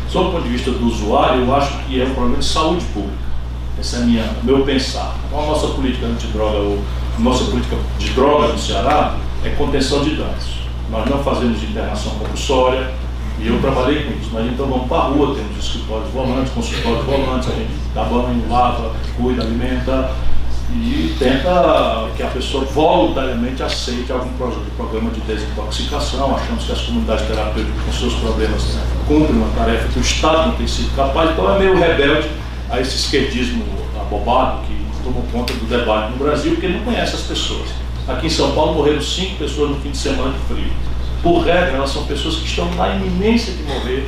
Speaker 1: Sob o ponto de vista do usuário, eu acho que é um problema de saúde pública. Esse é minha, meu pensar. Então, a nossa política antidroga, ou nossa política de droga no Ceará é contenção de danos. Nós não fazemos internação compulsória, e eu trabalhei com isso. Nós então vamos para a rua, temos escritórios volantes, consultórios volantes, a gente dá banho, lava, cuida, alimenta e tenta que a pessoa voluntariamente aceite algum programa de desintoxicação. Achamos que as comunidades terapêuticas com seus problemas cumprem uma tarefa que o Estado não tem sido capaz, então é meio rebelde a esse esquerdismo abobado que tomou conta do debate no Brasil porque não conhece as pessoas. Aqui em São Paulo morreram cinco pessoas no fim de semana de frio. Por regra, elas são pessoas que estão na iminência de morrer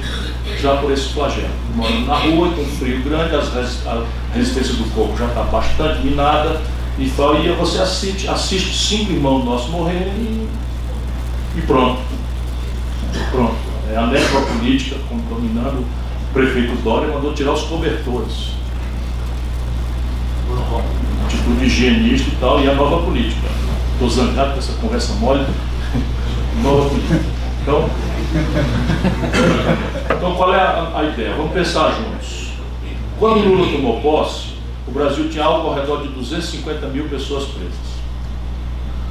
Speaker 1: já por esse flagelo. Moram na rua, com frio grande, a resistência do corpo já está bastante minada, e, e você assiste, assiste cinco irmãos nossos morrerem e, e pronto. Pronto. É a necropolítica dominando. O prefeito Dória mandou tirar os cobertores. Tipo de higienista e tal, e a nova política. Estou zangado com essa conversa mole. nova política. Então, então qual é a, a ideia? Vamos pensar juntos. Quando Lula tomou posse, o Brasil tinha algo ao redor de 250 mil pessoas presas.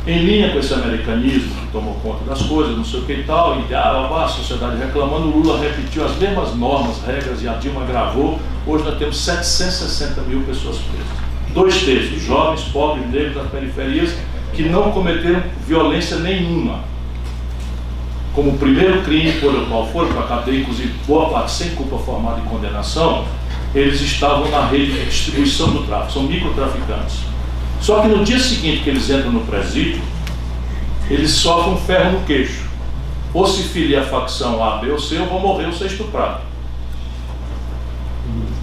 Speaker 1: Em linha com esse americanismo que tomou conta das coisas, não sei o que e tal, e ah, a sociedade reclamando, o Lula repetiu as mesmas normas, regras e a Dilma gravou. Hoje nós temos 760 mil pessoas presas. Dois terços, jovens, pobres, negros das periferias, que não cometeram violência nenhuma. Como o primeiro crime por o qual foram para a cadeia, inclusive boa parte sem culpa formada e condenação, eles estavam na rede de distribuição do tráfico, são microtraficantes. Só que no dia seguinte que eles entram no presídio, eles sofrem um ferro no queixo. Ou se filia a facção A, B ou C, ou vão morrer ou ser estuprados.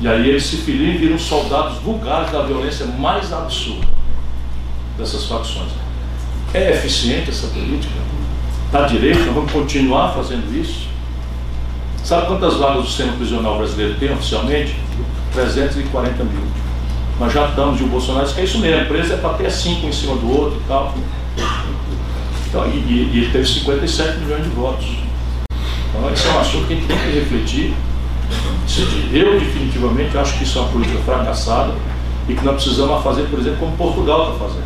Speaker 1: E aí eles se filiam e viram soldados vulgares da violência mais absurda dessas facções. É eficiente essa política? Está direito? Vamos continuar fazendo isso? Sabe quantas vagas o sistema prisional brasileiro tem oficialmente? 340 mil. Nós já estamos de o Bolsonaro que é isso mesmo, a empresa é para ter cinco em cima do outro e tal. Então, e, e, ele teve 57 milhões de votos. Então esse é um assunto que a gente tem que refletir. Eu definitivamente acho que isso é uma política fracassada e que nós precisamos fazer, por exemplo, como Portugal está fazendo.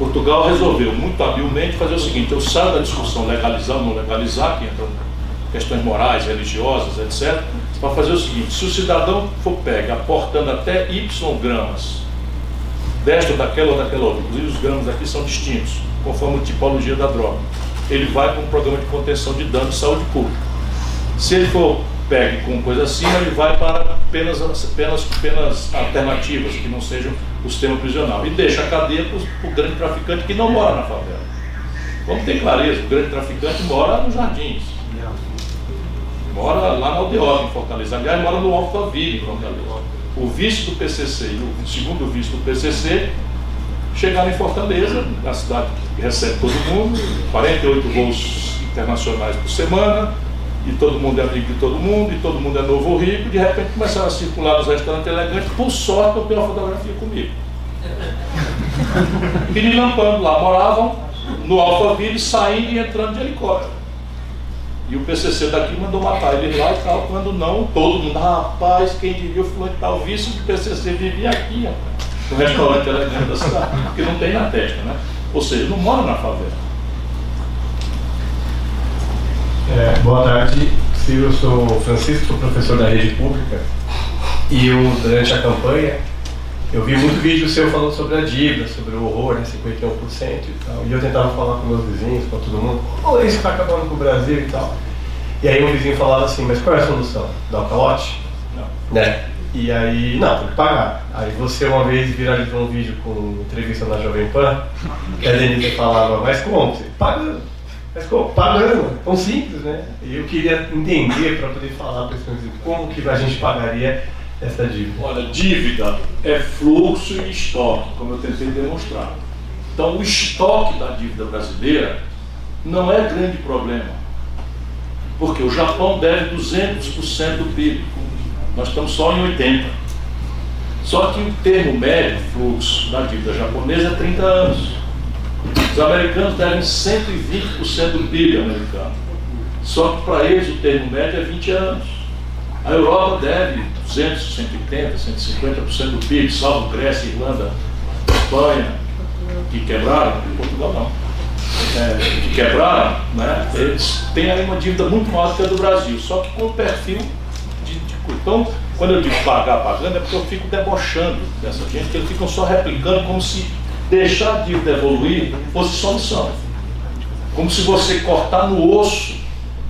Speaker 1: Portugal resolveu muito habilmente fazer o seguinte, eu saio da discussão legalizar ou não legalizar, que entram questões morais, religiosas, etc., para fazer o seguinte: se o cidadão for pega aportando até Y gramas, desta daquela ou daquela outra, inclusive os gramas aqui são distintos, conforme a tipologia da droga, ele vai para um programa de contenção de dano de saúde pública. Se ele for pegue com coisa acima, ele vai para penas, penas, penas alternativas, que não sejam o sistema prisional. E deixa a cadeia para o grande traficante que não mora na favela. Vamos ter clareza, o grande traficante mora nos jardins Mora lá na Aldeota, em Fortaleza. Aliás, mora no Alphaville, em Fortaleza. O vice do PCC e o segundo vice do PCC chegaram em Fortaleza, na cidade que recebe todo mundo, 48 voos internacionais por semana, e todo mundo é amigo de todo mundo, e todo mundo é novo ou rico, e de repente começaram a circular nos restaurantes elegantes, por sorte eu tenho uma fotografia comigo. Pirilampando lá, moravam no Alphaville, saindo e entrando de helicóptero. E o PCC daqui mandou matar ele lá e tal. Quando não, todo mundo, rapaz, quem diria o fulano tal, o vice do PCC vivia aqui, rapaz. No restaurante elegante da cidade, porque não tem na testa, né? Ou seja, não mora na favela.
Speaker 8: É, boa tarde, eu sou Francisco, sou professor da rede pública. E eu, durante a campanha, eu vi muito vídeo seu falando sobre a dívida, sobre o horror, né, 51% e tal. E eu tentava falar com meus vizinhos, com todo mundo, oh, isso está acabando com o Brasil e tal. E aí um vizinho falava assim, mas qual é a solução? Dar o calote? Não. Né? E aí, não, tem que pagar. Aí você uma vez viralizou um vídeo com entrevista na Jovem Pan, que a Denise falava, mas como? Você paga, mas como? Pagando, tão simples, né? E eu queria entender para poder falar para esse como que a gente pagaria essa dívida?
Speaker 1: Olha, dívida é fluxo e estoque, como eu tentei demonstrar. Então, o estoque da dívida brasileira não é grande problema. Porque o Japão deve 200% do PIB. Nós estamos só em 80%. Só que o termo médio, fluxo da dívida japonesa, é 30 anos. Os americanos devem 120% do PIB americano. Só que para eles o termo médio é 20 anos. A Europa deve 200, 180, 150% do PIB, salvo Grécia, Irlanda, Espanha, que quebraram, Portugal não, é, que quebraram, né, eles têm aí uma dívida muito maior que a do Brasil, só que com o perfil de, de Então, quando eu digo pagar pagando, é porque eu fico debochando dessa gente, que eles ficam só replicando como se deixar dívida evoluir fosse solução. Como se você cortar no osso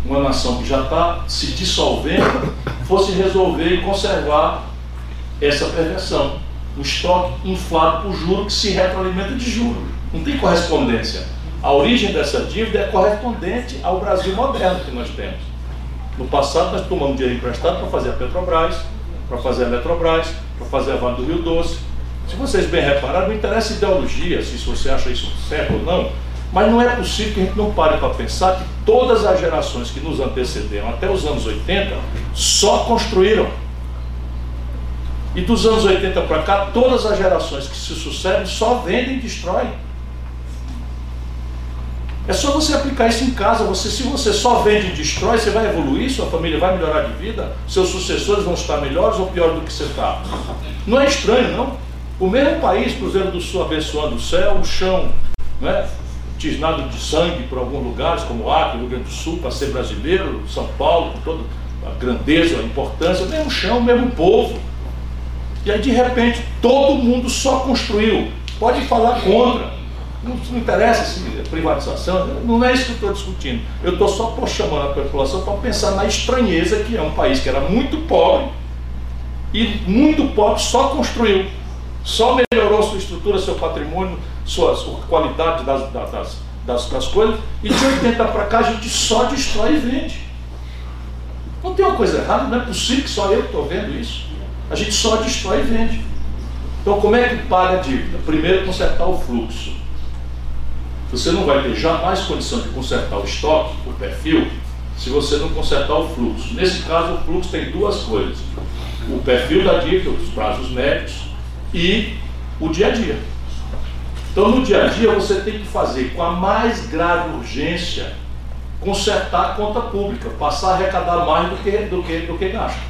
Speaker 1: uma nação que já está se dissolvendo fosse resolver e conservar essa perversão. um estoque inflado por juros que se retroalimenta de juros. Não tem correspondência. A origem dessa dívida é correspondente ao Brasil moderno que nós temos. No passado, nós tomamos dinheiro emprestado para fazer a Petrobras, para fazer a Eletrobras, para fazer a Vale do Rio Doce. Se vocês bem repararam, não interessa ideologia, se você acha isso certo ou não, mas não é possível que a gente não pare para pensar que todas as gerações que nos antecederam até os anos 80 só construíram. E dos anos 80 para cá, todas as gerações que se sucedem só vendem e destroem. É só você aplicar isso em casa. Você, se você só vende e destrói, você vai evoluir, sua família vai melhorar de vida, seus sucessores vão estar melhores ou pior do que você está. Não é estranho, não? O mesmo país, Cruzeiro do Sul abençoando o céu, o chão, né? tisnado de sangue por alguns lugares, como Acre, Rio Grande do Sul, para ser brasileiro, São Paulo, com toda a grandeza, a importância, o mesmo chão, o mesmo povo. E aí, de repente, todo mundo só construiu. Pode falar contra. Não, não interessa se é privatização, não é isso que eu estou discutindo. Eu estou só chamando a população para pensar na estranheza que é um país que era muito pobre e muito pobre só construiu, só melhorou sua estrutura, seu patrimônio, sua, sua qualidade das, das, das, das coisas, e de 80 para cá a gente só destrói e vende. Não tem uma coisa errada, não é possível que só eu estou vendo isso. A gente só destrói e vende. Então, como é que paga a dívida? Primeiro, consertar o fluxo. Você não vai ter jamais condição de consertar o estoque, o perfil, se você não consertar o fluxo. Nesse caso, o fluxo tem duas coisas: o perfil da dívida, os prazos médios e o dia a dia. Então, no dia a dia, você tem que fazer com a mais grave urgência consertar a conta pública, passar a arrecadar mais do que, do que, do que gasta.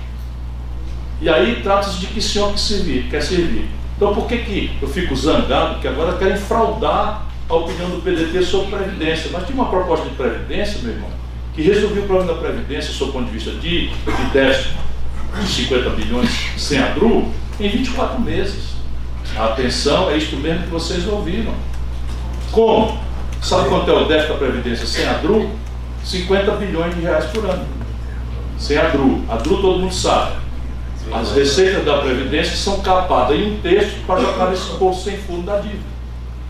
Speaker 1: E aí trata-se de que senhor que servir, quer servir. Então por que, que eu fico zangado? Porque agora querem fraudar a opinião do PDT sobre Previdência. Mas tinha uma proposta de Previdência, meu irmão, que resolveu o problema da Previdência, sob o ponto de vista de, de déficit de 50 bilhões sem a DRU, em 24 meses. Atenção é isto mesmo que vocês ouviram. Como? Sabe quanto é o déficit da Previdência sem a DRU? 50 bilhões de reais por ano. Sem a DRU. A DRU todo mundo sabe. As receitas da Previdência são capadas em um terço para jogar nesse bolso sem fundo da dívida.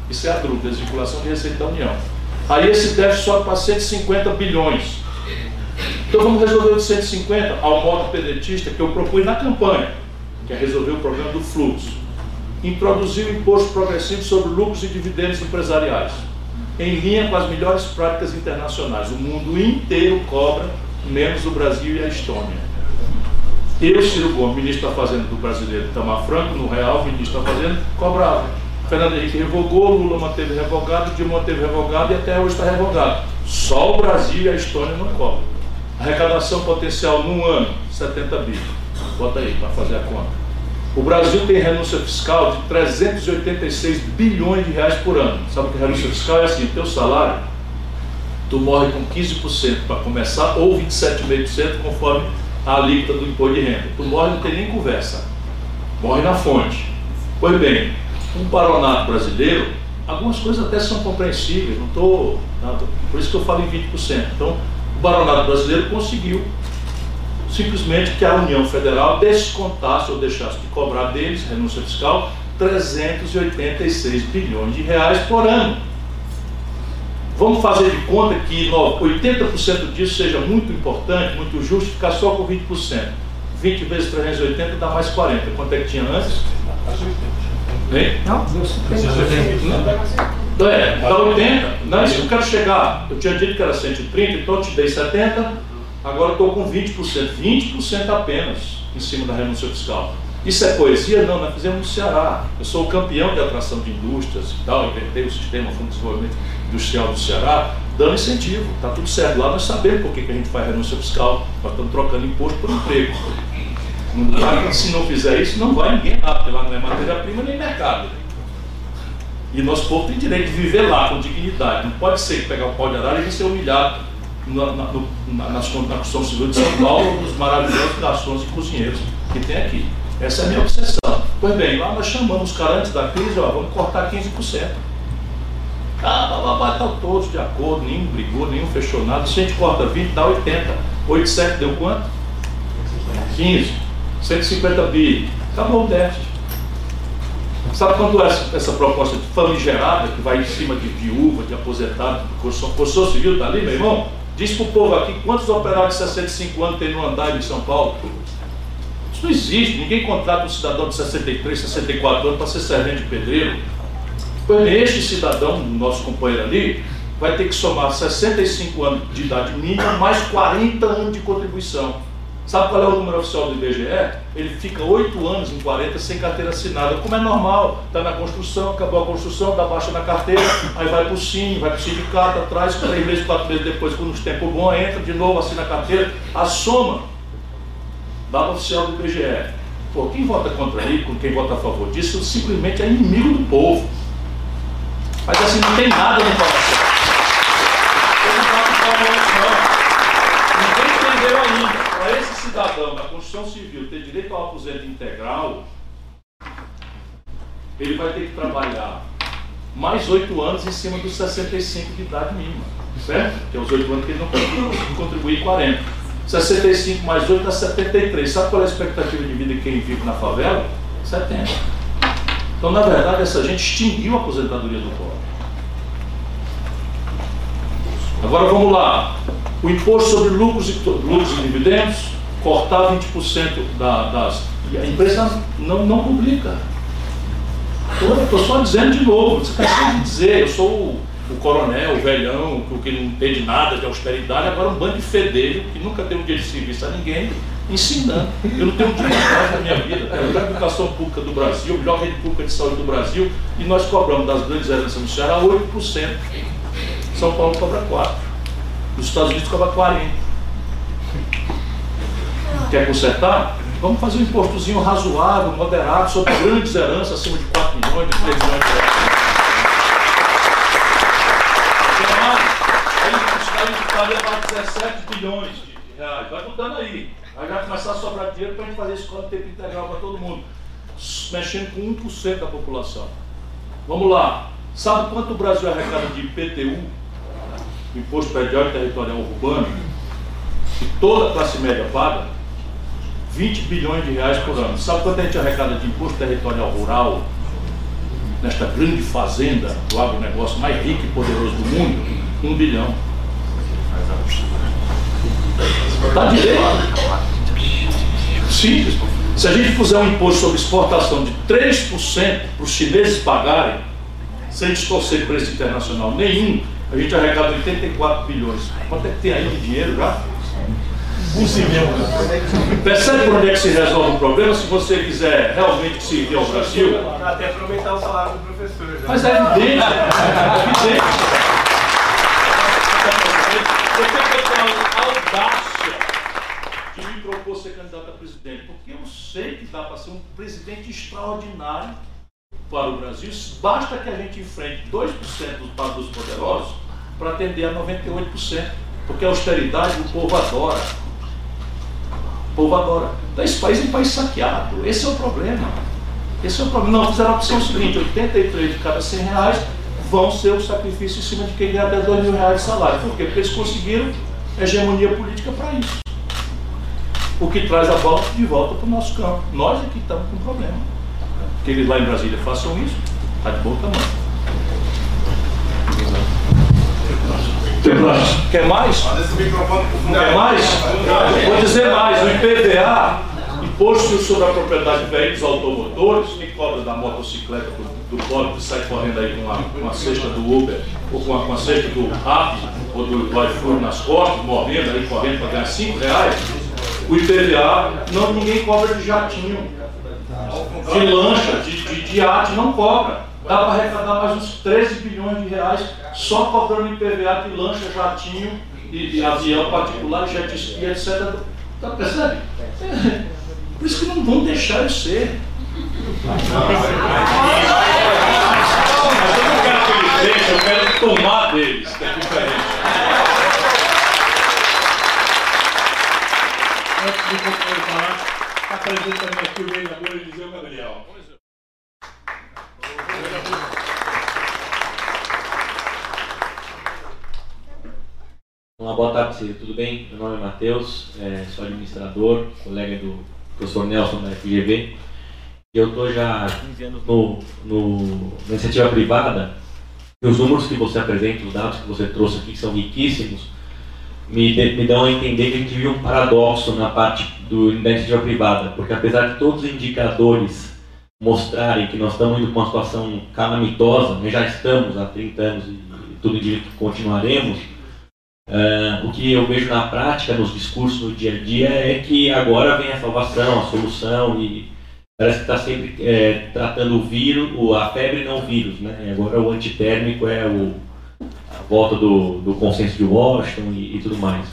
Speaker 1: Isso é a DRU, Desvinculação de Receita da União. Aí esse déficit sobe para 150 bilhões. Então vamos resolver o de 150 ao modo pedetista que eu propus na campanha, que é resolver o problema do fluxo. Introduzir o imposto progressivo sobre lucros e dividendos empresariais, em linha com as melhores práticas internacionais. O mundo inteiro cobra, menos o Brasil e a Estônia. Eu, Ciro Gomes, ministro da Fazenda do brasileiro Tamar Franco, no Real, ministro da Fazenda, cobrava. Fernando Henrique revogou, Lula manteve revogado, Dilma manteve revogado e até hoje está revogado. Só o Brasil e a Estônia não cobram. Arrecadação potencial num ano, 70 bilhões. Bota aí para fazer a conta. O Brasil tem renúncia fiscal de 386 bilhões de reais por ano. Sabe o que é renúncia fiscal? É assim, teu salário, tu morre com 15% para começar ou 27,5% conforme a alíquota do imposto de renda. Tu morre não tem nem conversa. Morre na fonte. Pois bem, um paronato brasileiro, algumas coisas até são compreensíveis, não estou. Por isso que eu falo em 20%. Então, o baronato brasileiro conseguiu simplesmente que a União Federal descontasse ou deixasse de cobrar deles, renúncia fiscal, 386 bilhões de reais por ano. Vamos fazer de conta que 80% disso seja muito importante, muito justo, ficar só com 20%. 20 vezes 380 dá mais 40. Quanto é que tinha antes? Hein? Não, deu 50. Então é, dá 80. Não, isso que eu quero chegar. Eu tinha dito que era 130, então eu te dei 70, agora estou com 20%. 20% apenas em cima da renúncia fiscal. Isso é poesia? Não, nós fizemos no Ceará. Eu sou o campeão de atração de indústrias e tal, inventei o sistema Fundo de Desenvolvimento Industrial do Ceará, dando incentivo. Está tudo certo. Lá nós sabemos por que, que a gente faz renúncia fiscal, nós estamos trocando imposto por emprego. Se não fizer isso, não vai ninguém lá, porque lá não é matéria-prima nem mercado. E nosso povo tem direito de viver lá com dignidade. Não pode ser pegar o pau de arara e ser humilhado na, na, na, na Constituição Civil de São Paulo, nos maravilhosos garçons e cozinheiros que tem aqui. Essa é a minha obsessão. Pois bem, lá nós chamamos os caras antes da crise, ó, vamos cortar 15%. Ah, bababá, tá todos de acordo, nenhum brigou, nenhum fechou nada. Se a gente corta 20, dá 80. 8, 7 deu quanto? 15. 150 bi. Acabou o déficit. Sabe quando essa, essa proposta famigerada, que vai em cima de viúva, de aposentado, de construção, construção civil, está ali, meu irmão? Diz para o povo aqui quantos operários de 65 anos tem no andar em São Paulo. Isso não existe. Ninguém contrata um cidadão de 63, 64 anos para ser servente de pedreiro. Pois este cidadão, nosso companheiro ali, vai ter que somar 65 anos de idade mínima mais 40 anos de contribuição. Sabe qual é o número oficial do IBGE? Ele fica 8 anos em 40 sem carteira assinada, como é normal. Está na construção, acabou a construção, dá baixa na carteira, aí vai para o SIM, vai para o sindicato, atrás, três meses, quatro meses depois, quando os tempos bom, entra de novo, assina a carteira. A soma dado oficial do IBGE. Pô, quem vota contra ele, com quem vota a favor disso, simplesmente é inimigo do povo. Mas assim, não tem nada no coração. Ninguém entendeu ainda para esse cidadão da civil ter direito ao aposento integral, ele vai ter que trabalhar mais oito anos em cima dos 65 de idade mínima, certo? Que é os oito anos que ele não pode contribuir 40. 65 mais 8 dá 73. Sabe qual é a expectativa de vida de quem vive na favela? 70. Então, na verdade, essa gente extinguiu a aposentadoria do pobre. Agora vamos lá o imposto sobre lucros e, lucros e dividendos, cortar 20% da, das. E a empresa não, não publica. Estou só dizendo de novo, você cansei de dizer, eu sou o, o coronel, o velhão, o que não entende nada de austeridade, agora um bando de fedelho, que nunca deu um dia de serviço a ninguém, ensinando. Eu não tenho um dia de paz na minha vida. É a melhor educação pública do Brasil, a melhor rede pública de saúde do Brasil, e nós cobramos das grandes heranças no Ceará 8%. São Paulo cobra 4%. Os Estados Unidos cobra 40. Quer consertar? Vamos fazer um impostozinho razoável, moderado, sobre grandes heranças acima de 4 milhões, de 3 milhões de reais. Vai levar 17 bilhões de reais. Vai mudando aí. Aí vai começar a sobrar dinheiro para a gente fazer escola de tempo integral para todo mundo. Mexendo com 1% da população. Vamos lá. Sabe quanto o Brasil arrecada de IPTU imposto predial e territorial urbano, que toda a classe média paga, 20 bilhões de reais por ano. Sabe quanto a gente arrecada de imposto territorial rural nesta grande fazenda do agronegócio mais rico e poderoso do mundo? Um bilhão. Está direito. Simples. Se a gente puser um imposto sobre exportação de 3% para os chineses pagarem, sem distorcer preço internacional nenhum, a gente arrecada 84 bilhões. Quanto é que tem aí de dinheiro já? Zilhão. Percebe por onde é que se resolve o problema se você quiser realmente servir ao Brasil?
Speaker 8: Até para aumentar o salário do professor. Já.
Speaker 1: Mas é evidente, é evidente. Você tem que ter a audácia de me propor ser candidato a presidente, porque eu sei que dá para ser um presidente extraordinário para o Brasil, basta que a gente enfrente 2% dos poderosos para atender a 98%. Porque a austeridade o povo adora. Povo adora. Então esse país é um país saqueado. Esse é o problema. Esse é o problema. Não, fizeram a opção seguinte, 83 de cada 100 reais vão ser o sacrifício em cima de quem ganha até 2 mil reais de salário. Por quê? Porque eles conseguiram hegemonia política para isso. O que traz a bola de volta para o nosso campo. Nós aqui é estamos com problema que eles lá em Brasília façam isso, está de bom tamanho. Quer mais? Quer mais? Vou dizer mais, o IPVA, Imposto sobre a Propriedade de Veículos Automotores, que cobra da motocicleta do, do pobre que sai correndo aí com uma, uma cesta do Uber, ou com a, com a cesta do Rap, ou do iFood nas costas, morrendo aí, correndo para ganhar 5 reais, o IPVA, não, ninguém cobra de jatinho de lancha, de, de, de arte, não cobra. Dá para arrecadar mais uns 13 bilhões de reais só cobrando IPVA de lancha, jatinho, e, de avião particular, jet ski, etc. Tá percebe? É. Por isso que não vão deixar eu ser. Mas eu não quero que eles deixem, eu quero tomar deles, que é diferente.
Speaker 4: Antes de eu falar, apresenta também aqui o vereador Eliseu Gabriel.
Speaker 9: Olá, boa tarde, tudo bem? Meu nome é Matheus, é, sou administrador, colega do professor Nelson da FGV. Eu estou já há 15 anos no, no, na iniciativa privada, e os números que você apresenta, os dados que você trouxe aqui, que são riquíssimos, me, me dão a entender que a gente vive um paradoxo na parte do, da iniciativa privada, porque apesar de todos os indicadores mostrarem que nós estamos indo para uma situação calamitosa, nós já estamos há 30 anos e, tudo que continuaremos, uh, o que eu vejo na prática, nos discursos no dia a dia, é que agora vem a salvação, a solução e parece que está sempre é, tratando o vírus, a febre não o vírus, né? E agora o antitérmico é o, a volta do, do consenso de Washington e, e tudo mais.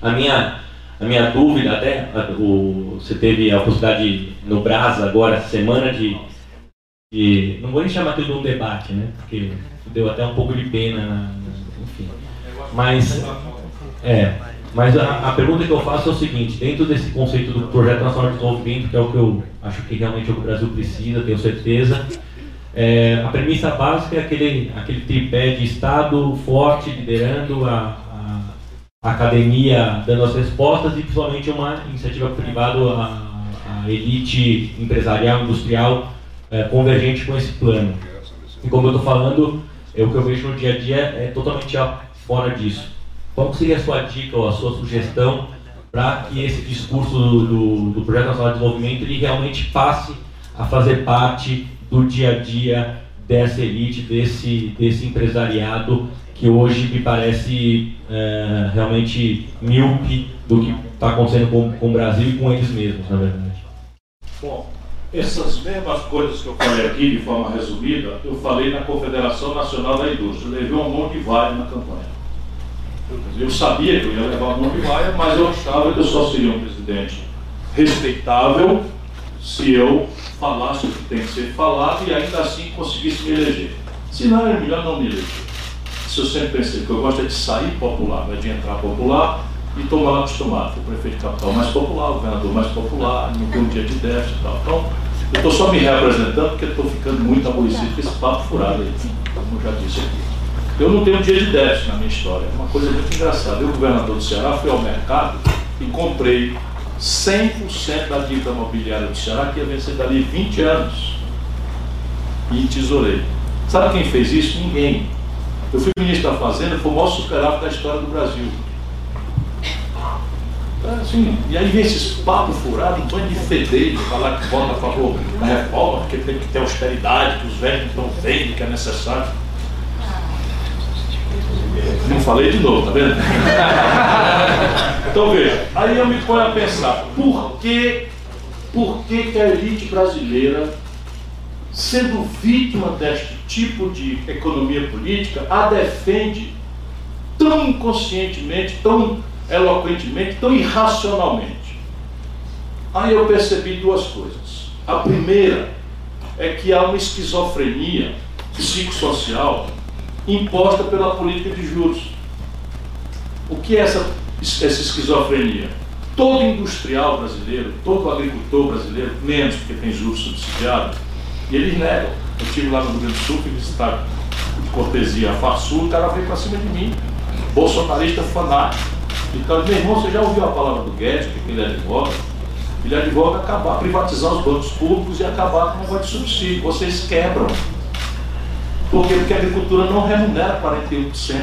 Speaker 9: A minha a minha dúvida até, o, você teve a possibilidade no Brasa agora, semana de, de não vou nem chamar tudo de um debate, né? Porque deu até um pouco de pena, enfim. Mas, é, mas a, a, pergunta que eu faço é o seguinte, dentro desse conceito do Projeto Nacional de Desenvolvimento, que é o que eu acho que realmente o Brasil precisa, tenho certeza, é, a premissa básica é aquele, aquele tripé de Estado forte liderando a, a academia dando as respostas e principalmente uma iniciativa privada, a, a elite empresarial, industrial é, convergente com esse plano. E como eu estou falando, é, o que eu vejo no dia a dia é totalmente fora disso. Qual seria a sua dica ou a sua sugestão para que esse discurso do, do, do Projeto Nacional de Desenvolvimento ele realmente passe a fazer parte do dia a dia dessa elite, desse, desse empresariado que hoje me parece é, realmente míope do que está acontecendo com, com o Brasil e com eles mesmos, na verdade.
Speaker 1: Bom, essas mesmas coisas que eu falei aqui de forma resumida, eu falei na Confederação Nacional da Indústria. Levei um monte de vaia na campanha. Eu sabia que eu ia levar monte de vaia, mas eu achava que eu só seria um presidente respeitável se eu falasse o que tem que ser falado e ainda assim conseguisse me eleger. Se não, é melhor não me eleger. Isso eu sempre pensei, que eu gosto é de sair popular, não é de entrar popular e estou mal acostumado. Fui prefeito capital mais popular, o governador mais popular, não tem um dia de déficit e tal. Então, eu estou só me representando porque estou ficando muito aborrecido com esse papo furado aí, como eu já disse aqui. Eu não tenho um dia de déficit na minha história, é uma coisa muito engraçada. Eu, governador do Ceará, fui ao mercado e comprei 100% da dívida imobiliária do Ceará, que ia vencer dali 20 anos. E tesourei. Sabe quem fez isso? Ninguém. Eu fui ministro da Fazenda, foi o maior superávit da história do Brasil. É, assim, e aí vem esses papos furados, um banho de fedeiro, falar que vota a favor da reforma, porque tem que ter austeridade, que os velhos não vendo, que é necessário. Não falei de novo, tá vendo? então veja, aí eu me ponho a pensar, por que, por que, que a elite brasileira sendo vítima deste tipo de economia política, a defende tão inconscientemente, tão eloquentemente, tão irracionalmente. Aí eu percebi duas coisas. A primeira é que há uma esquizofrenia psicossocial imposta pela política de juros. O que é essa, essa esquizofrenia? Todo industrial brasileiro, todo agricultor brasileiro, menos porque tem juros subsidiados, e eles negam. Eu estive lá no Rio Grande do Sul, fui visitar de cortesia a Farsul, o cara veio para cima de mim, bolsonarista fanático. Então, meu irmão, você já ouviu a palavra do Guedes, que ele advoga? Ele advoga acabar, privatizar os bancos públicos e acabar com o negócio de subsídio. Vocês quebram. Por quê? Porque a agricultura não remunera 41%.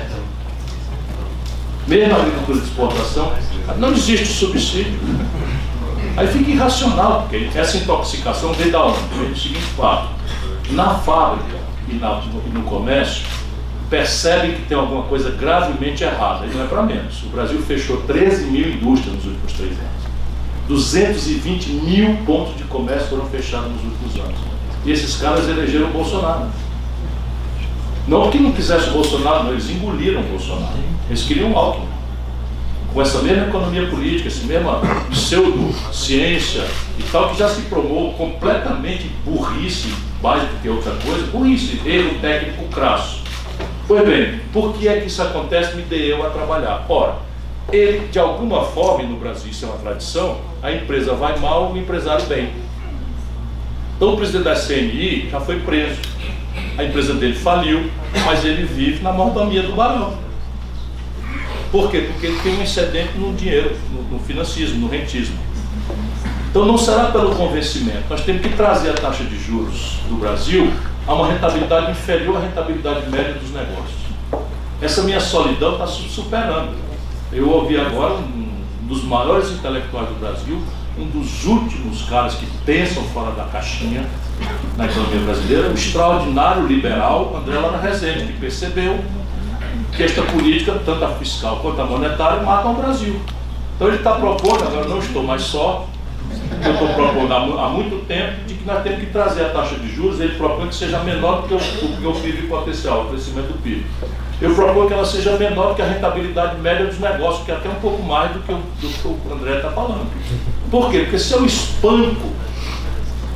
Speaker 1: Mesmo a agricultura de exportação, não existe subsídio. Aí fica irracional, porque essa intoxicação vem da onde? Vem do seguinte fato. Na fábrica e, no comércio, percebem que tem alguma coisa gravemente errada. E não é para menos. O Brasil fechou 13 mil indústrias nos últimos três anos. 220 mil pontos de comércio foram fechados nos últimos anos. E esses caras elegeram o Bolsonaro. Não porque não quisessem o Bolsonaro, não, eles engoliram o Bolsonaro. Eles queriam Alckmin com essa mesma economia política, essa mesma pseudociência e tal, que já se promou completamente burrice, mais do que outra coisa, burrice, erro técnico crasso. Pois bem, por que é que isso acontece? Me dei eu a trabalhar. Ora, ele, de alguma forma, no Brasil isso é uma tradição, a empresa vai mal, o empresário bem. Então o presidente da CNI já foi preso. A empresa dele faliu, mas ele vive na mordomia do barão. Por quê? Porque ele tem um excedente no dinheiro, no, no financismo, no rentismo. Então não será pelo convencimento. Nós temos que trazer a taxa de juros do Brasil a uma rentabilidade inferior à rentabilidade média dos negócios. Essa minha solidão está superando. Eu ouvi agora um dos maiores intelectuais do Brasil, um dos últimos caras que pensam fora da caixinha na economia brasileira, o extraordinário liberal André Lara Rezende, que percebeu que esta política, tanto a fiscal quanto a monetária, matam o Brasil. Então ele está propondo, agora não estou mais só, eu estou propondo há, muito tempo, de que nós temos que trazer a taxa de juros, ele propõe que seja menor do que o, do que o PIB potencial, o crescimento do PIB. Eu proponho que ela seja menor do que a rentabilidade média dos negócios, que é até um pouco mais do que o, do que o André está falando. Por quê? Porque se eu espanco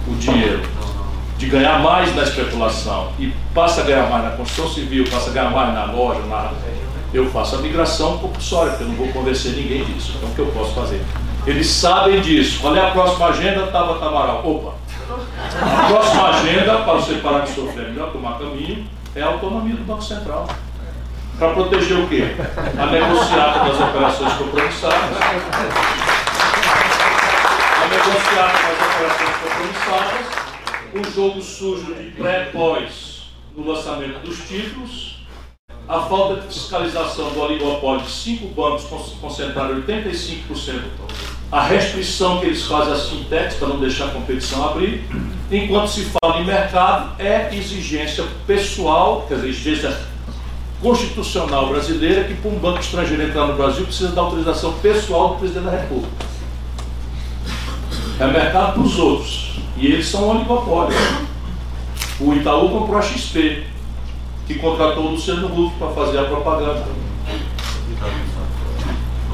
Speaker 1: o dinheiro de ganhar mais na especulação e passa a ganhar mais na construção civil, passa a ganhar mais na loja, na, eu faço a migração compulsória, porque eu não vou convencer ninguém disso. Então o que eu posso fazer? Eles sabem disso. Qual é a próxima agenda? Tava Tamaral. Opa! A próxima agenda, para você parar de sofrer melhor, tomar caminho, é a autonomia do Banco Central. Para proteger o quê? A negociata das operações compromissadas. A negociata das operações compromissadas. Jogo sujo de pré-pós no lançamento dos títulos a falta de fiscalização do oligopólio de cinco bancos concentraram 85%, a restrição que eles fazem às fintechs para não deixar a competição abrir, enquanto se fala em mercado, é exigência pessoal, quer dizer, exigência constitucional brasileira, que para um banco estrangeiro entrar no Brasil precisa da autorização pessoal do presidente da República. É mercado para os outros. E eles são um oligopólio. O Itaú comprou a XP, que contratou o Luciano Huck para fazer a propaganda.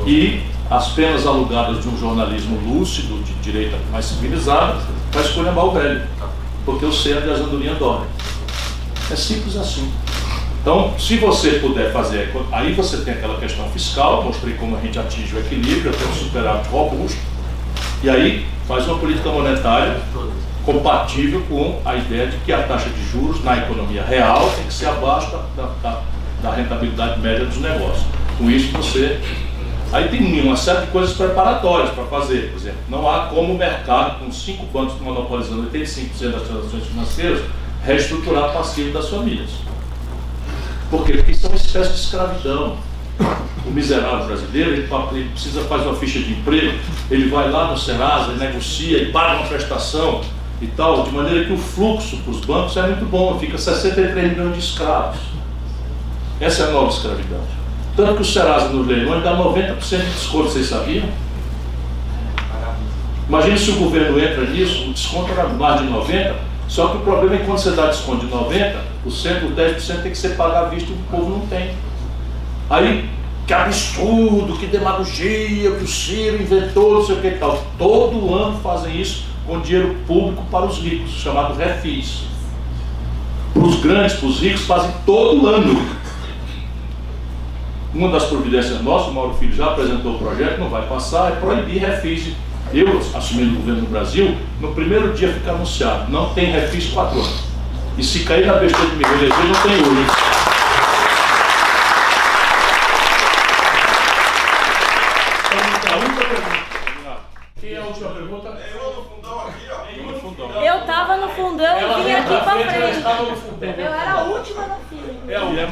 Speaker 1: E as penas alugadas de um jornalismo lúcido, de direita mais civilizada, vai escolher mal velho, porque o centro e as andorinhas dormem. É simples assim. Então, se você puder fazer, aí você tem aquela questão fiscal, mostrei como a gente atinge o equilíbrio, até um superávit robusto, e aí faz uma política monetária compatível com a ideia de que a taxa de juros na economia real tem que ser abaixo da, da, da rentabilidade média dos negócios. Com isso você. Aí tem uma série de coisas preparatórias para fazer. Por exemplo, não há como o mercado, com cinco bancos monopolizando 85% das transações financeiras, reestruturar passivo das famílias. Por quê? Porque isso é uma espécie de escravidão. O miserável brasileiro, ele, ele precisa fazer uma ficha de emprego, ele vai lá no Serasa, ele negocia e paga uma prestação, e tal, de maneira que o fluxo para os bancos é muito bom, fica 63 milhões de escravos. Essa é a nova escravidão. Tanto que o Serasa no leilões dá 90% de desconto, vocês sabiam? Imagina se o governo entra nisso, o desconto era mais de 90%, só que o problema é que quando você dá desconto de 90%, o 10% tem que ser pago à vista e o povo não tem. Aí, que absurdo, que demagogia, que o Ciro inventou, não sei o que e tal. Todo ano fazem isso com dinheiro público para os ricos, chamado refis. Para os grandes, para os ricos, fazem todo ano. Uma das providências nossas, o Mauro Filho já apresentou o projeto, não vai passar, é proibir refis. Eu, assumindo o governo do Brasil, no primeiro dia fica anunciado, não tem refis quatro anos. E se cair na besteira de me reeleger, não tem hoje.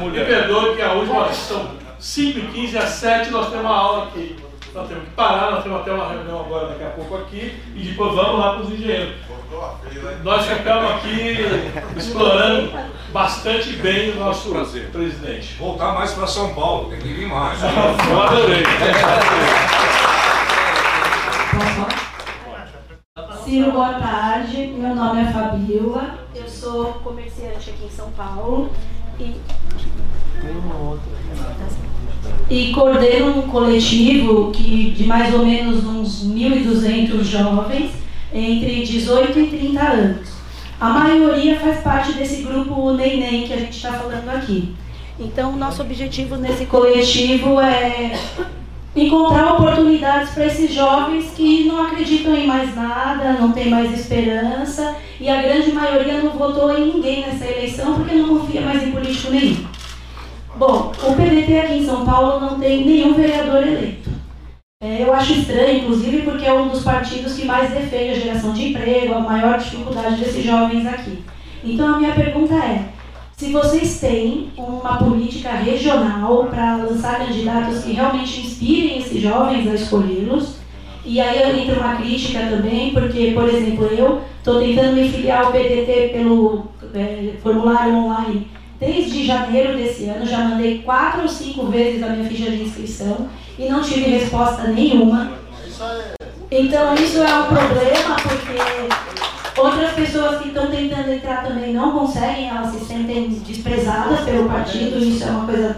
Speaker 4: Mulher. Me perdoe que a última são 5 e 15 às 7 nós temos uma aula aqui. Nós temos que parar, nós temos até uma reunião agora daqui a pouco aqui e depois vamos lá para os engenheiros. Nós ficamos aqui explorando bastante bem o nosso Prazer. presidente.
Speaker 10: Voltar mais para São Paulo, tem que vir mais.
Speaker 4: Eu adorei.
Speaker 11: Ciro, boa tarde. Meu nome é Fabiola. Eu sou comerciante aqui em São Paulo. E, e coordeno um coletivo que, de mais ou menos uns 1.200 jovens entre 18 e 30 anos. A maioria faz parte desse grupo Neném que a gente está falando aqui. Então, nosso objetivo nesse coletivo é encontrar oportunidades para esses jovens que não acreditam em mais nada, não tem mais esperança e a grande maioria não votou em ninguém nessa eleição porque não confia mais em político nenhum. Bom, o PDT aqui em São Paulo não tem nenhum vereador eleito. É, eu acho estranho, inclusive, porque é um dos partidos que mais defende a geração de emprego, a maior dificuldade desses jovens aqui. Então, a minha pergunta é: se vocês têm uma política regional para lançar candidatos que realmente inspirem esses jovens a escolhê-los, e aí entra uma crítica também, porque, por exemplo, eu estou tentando me filiar ao PDT pelo é, formulário online desde janeiro desse ano, já mandei quatro ou cinco vezes a minha ficha de inscrição e não tive resposta nenhuma. Então isso é um problema porque outras pessoas que estão tentando entrar também não conseguem, elas se sentem desprezadas pelo partido, isso é uma coisa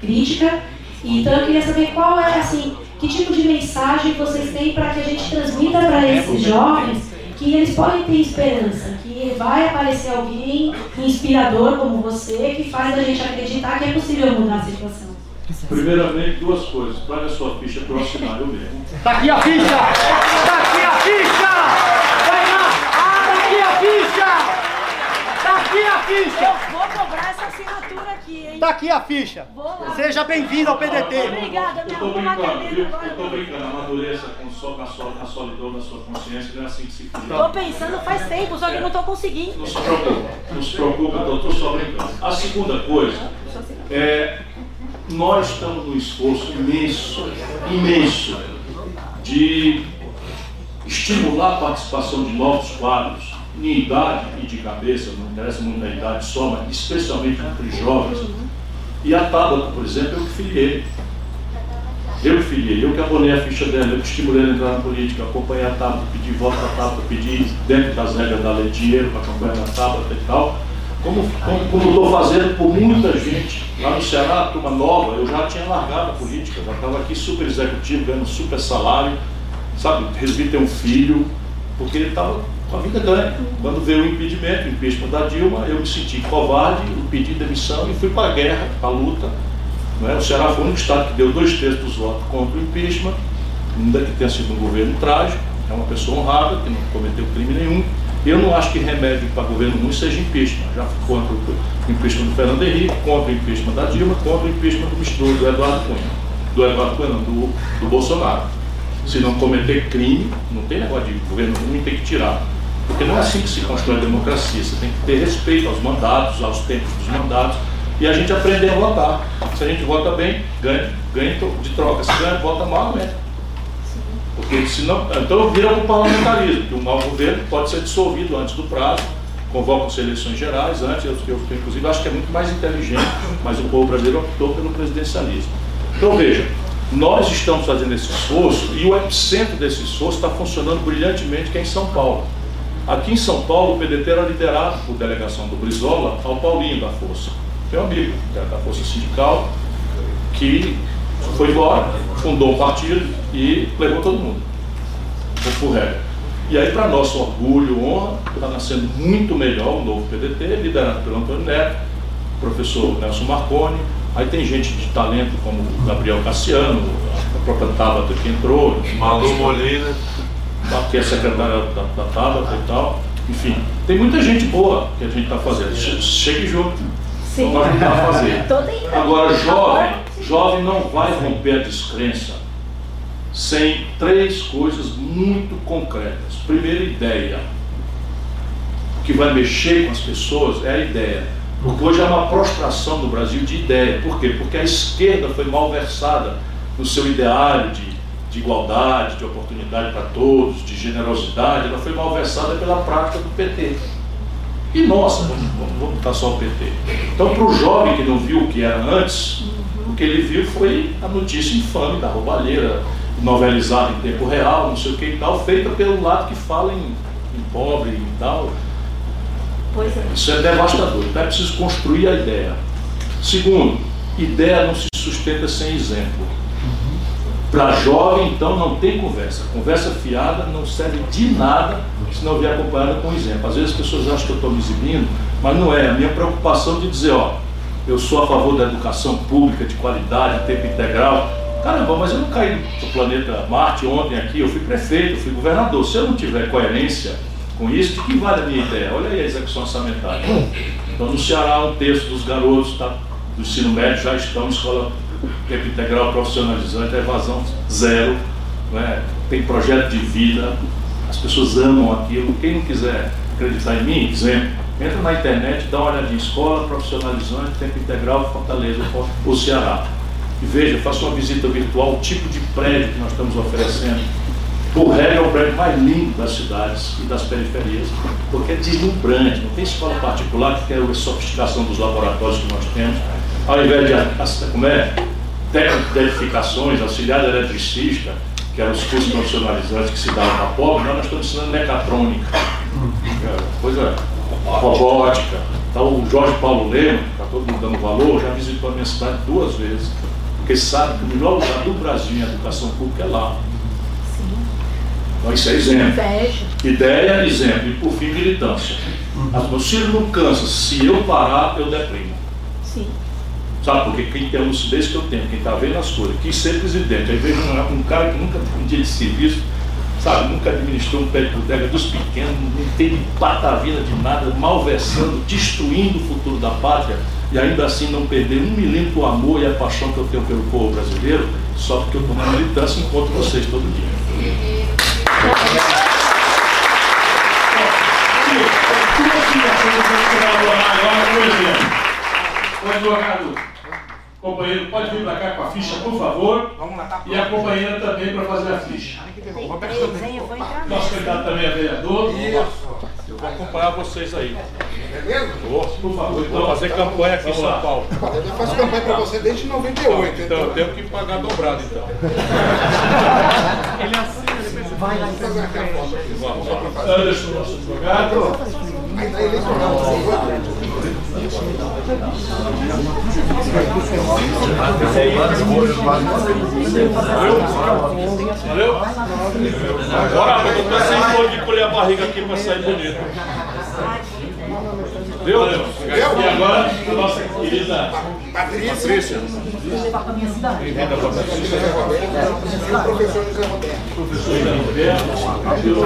Speaker 11: crítica. Então eu queria saber qual é assim, que tipo de mensagem vocês têm para que a gente transmita para esses jovens que eles podem ter esperança, que vai aparecer alguém inspirador como você que faz a gente acreditar que é possível mudar a situação.
Speaker 1: Primeiramente, duas coisas. Traga a sua ficha para eu assinar, eu mesmo.
Speaker 12: Tá aqui a ficha! Tá aqui a ficha! Vai lá! Tá aqui a ficha! Tá aqui a ficha!
Speaker 11: Eu vou cobrar essa assinatura aqui, hein?
Speaker 12: Tá aqui a ficha! Seja bem-vindo ao PDT!
Speaker 11: Obrigada,
Speaker 1: Eu estou brincando, viu? Eu estou brincando. Amadureça com so, na, sol, na solidão da sua consciência, não é assim que se cria.
Speaker 11: Tô pensando faz tempo, só que não tô conseguindo.
Speaker 1: Não se preocupe, não se preocupe, eu estou só brincando. A segunda coisa é nós estamos num esforço imenso, imenso, de estimular a participação de novos quadros, em idade e de cabeça, não interessa muito a idade só, mas especialmente entre jovens. E a Tabata, por exemplo, eu que filiei. Eu que filiei, eu que abonei a ficha dela, eu que estimulei ela a entrar na política, acompanhei a Tabata, pedi voto para a Tabata, pedi dentro das regras da lei dinheiro para acompanhar a Tabata e tal como estou fazendo por muita gente. Lá no Ceará, turma nova, eu já tinha largado a política, já estava aqui super executivo, ganhando super salário, sabe? Resolvi ter um filho, porque ele estava com a vida ganha. Quando veio o impedimento, o impeachment da Dilma, eu me senti covarde, pedi demissão e fui para a guerra, para a luta. É? O Ceará foi único estado que deu dois terços dos votos contra o impeachment, ainda que tenha sido um governo trágico, é uma pessoa honrada, que não cometeu crime nenhum eu não acho que remédio para governo ruim seja impeachment. Já fui contra o impeachment do Fernando Henrique, contra o impeachment da Dilma, contra o impeachment do, do Eduardo Cunha. Do Eduardo Cunha, não, do, do Bolsonaro. Se não cometer crime, não tem negócio de governo ruim, tem que tirar. Porque não é assim que se constrói a democracia. Você tem que ter respeito aos mandatos, aos tempos dos mandatos, e a gente aprender a votar. Se a gente vota bem, ganha, ganha de troca. Se ganha, vota mal, né? Porque senão, então vira o parlamentarismo, que o mau governo pode ser dissolvido antes do prazo, convocam-se eleições gerais antes, eu, eu, inclusive acho que é muito mais inteligente, mas o povo brasileiro optou pelo presidencialismo. Então veja, nós estamos fazendo esse esforço e o epicentro desse esforço está funcionando brilhantemente, que é em São Paulo. Aqui em São Paulo, o PDT era liderado por delegação do Brizola ao Paulinho da Força, meu amigo, que era da Força Sindical, que foi embora, fundou um partido e levou todo mundo. Por regra. E aí, para nosso orgulho, honra, está nascendo muito melhor o novo PDT, liderado pelo Antônio Neto, professor Nelson Marconi. Aí tem gente de talento como o Gabriel Cassiano, a própria Tabata que entrou.
Speaker 3: Malu Molina.
Speaker 1: Que é secretária da, da Tabata e tal. Enfim, tem muita gente boa que a gente está fazendo. Chegue junto.
Speaker 11: Sim.
Speaker 1: Vamos ajudar a fazer. Agora, jovem, jovem não vai romper a descrença sem três coisas muito concretas. Primeira ideia. O que vai mexer com as pessoas é a ideia. Porque hoje há uma prostração no Brasil de ideia. Por quê? Porque a esquerda foi mal versada no seu ideário de, de igualdade, de oportunidade para todos, de generosidade. Ela foi mal versada pela prática do PT. E nossa, vamos, vamos, botar só o PT. Então, para o jovem que não viu o que era antes, o que ele viu foi a notícia infame da roubalheira, novelizada em tempo real, não sei o que e tal, feita pelo lado que fala em, em pobre e tal.
Speaker 11: Pois é.
Speaker 1: Isso é devastador. Então é preciso construir a ideia. Segundo, ideia não se sustenta sem exemplo. Para jovem, então, não tem conversa. Conversa fiada não serve de nada se não vier acompanhada com exemplo. Às vezes as pessoas acham que eu estou me exibindo, mas não é. A minha preocupação de dizer, ó, eu sou a favor da educação pública de qualidade, tempo integral. Caramba, mas eu não caí do planeta Marte ontem aqui, eu fui prefeito, eu fui governador. Se eu não tiver coerência com isso, de que vale a minha ideia? Olha aí a execução orçamentária. Então, no Ceará, um terço dos garotos tá, do ensino médio já estão em escola tempo integral profissionalizante, a evasão zero. é? tem projeto de vida, as pessoas amam aquilo. Quem não quiser acreditar em mim, exemplo, entra na internet, dá uma olhadinha, escola profissionalizante, tempo integral, Fortaleza, o Ceará. E veja, faça uma visita virtual, o tipo de prédio que nós estamos oferecendo. Por regra, é o prédio mais lindo das cidades e das periferias, porque é deslumbrante, não tem escola particular que tem a sofisticação dos laboratórios que nós temos. Ao invés de, como é, técnico de edificações, auxiliar de eletricista, que eram os cursos profissionalizantes que se davam para pobre, nós estamos ensinando mecatrônica, coisa robótica. Então, o Jorge Paulo Lema, que está todo mundo dando valor, já visitou a minha cidade duas vezes, porque sabe que o melhor lugar do Brasil em educação pública é lá. Então, isso é exemplo. Ideia, exemplo. E, por fim, militância. As meus filhos não cansam. Se eu parar, eu deprimo.
Speaker 7: Sim.
Speaker 1: Sabe, porque quem tem a lucidez que eu tenho, quem está vendo as coisas, quis ser presidente, aí vejo um, um, cara que nunca teve um dia de serviço, sabe, nunca administrou um pé de bodega dos pequenos, não teve patavina de nada, malversando, destruindo o futuro da pátria, e ainda assim não perder um milímetro o amor e a paixão que eu tenho pelo povo brasileiro, só porque eu estou na militância e encontro vocês todo dia.
Speaker 4: Por exemplo, o advogado companheiro pode vir para cá com a ficha, por favor. E a companheira também para fazer a ficha. Nosso candidato também é vereador.
Speaker 1: Eu vou acompanhar vocês aí.
Speaker 10: É mesmo?
Speaker 1: Vou, por favor. Então, fazer campanha aqui em São Paulo.
Speaker 10: Eu faço campanha para você desde 98.
Speaker 1: Então, eu tenho que pagar dobrado, então.
Speaker 10: Ele assina, depois vai lá e faz aqui a foto aqui.
Speaker 1: Vamos, vamos.
Speaker 4: Anderson, nosso advogado.
Speaker 10: Ainda eleitoral,
Speaker 1: Valeu? Agora eu tô sem dor de colher a barriga aqui para sair bonito. Viu?
Speaker 4: E agora, a nossa querida
Speaker 10: Patrícia.
Speaker 11: Vou levar para minha cidade.
Speaker 10: Professor José Roberto.
Speaker 4: professor José Roberto. Tirou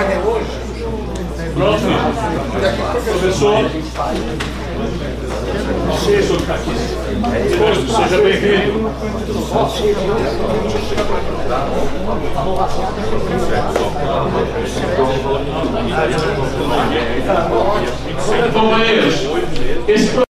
Speaker 10: até hoje?
Speaker 4: Pronto, professor. Que está aqui. Seja bem-vindo. Companheiros, esse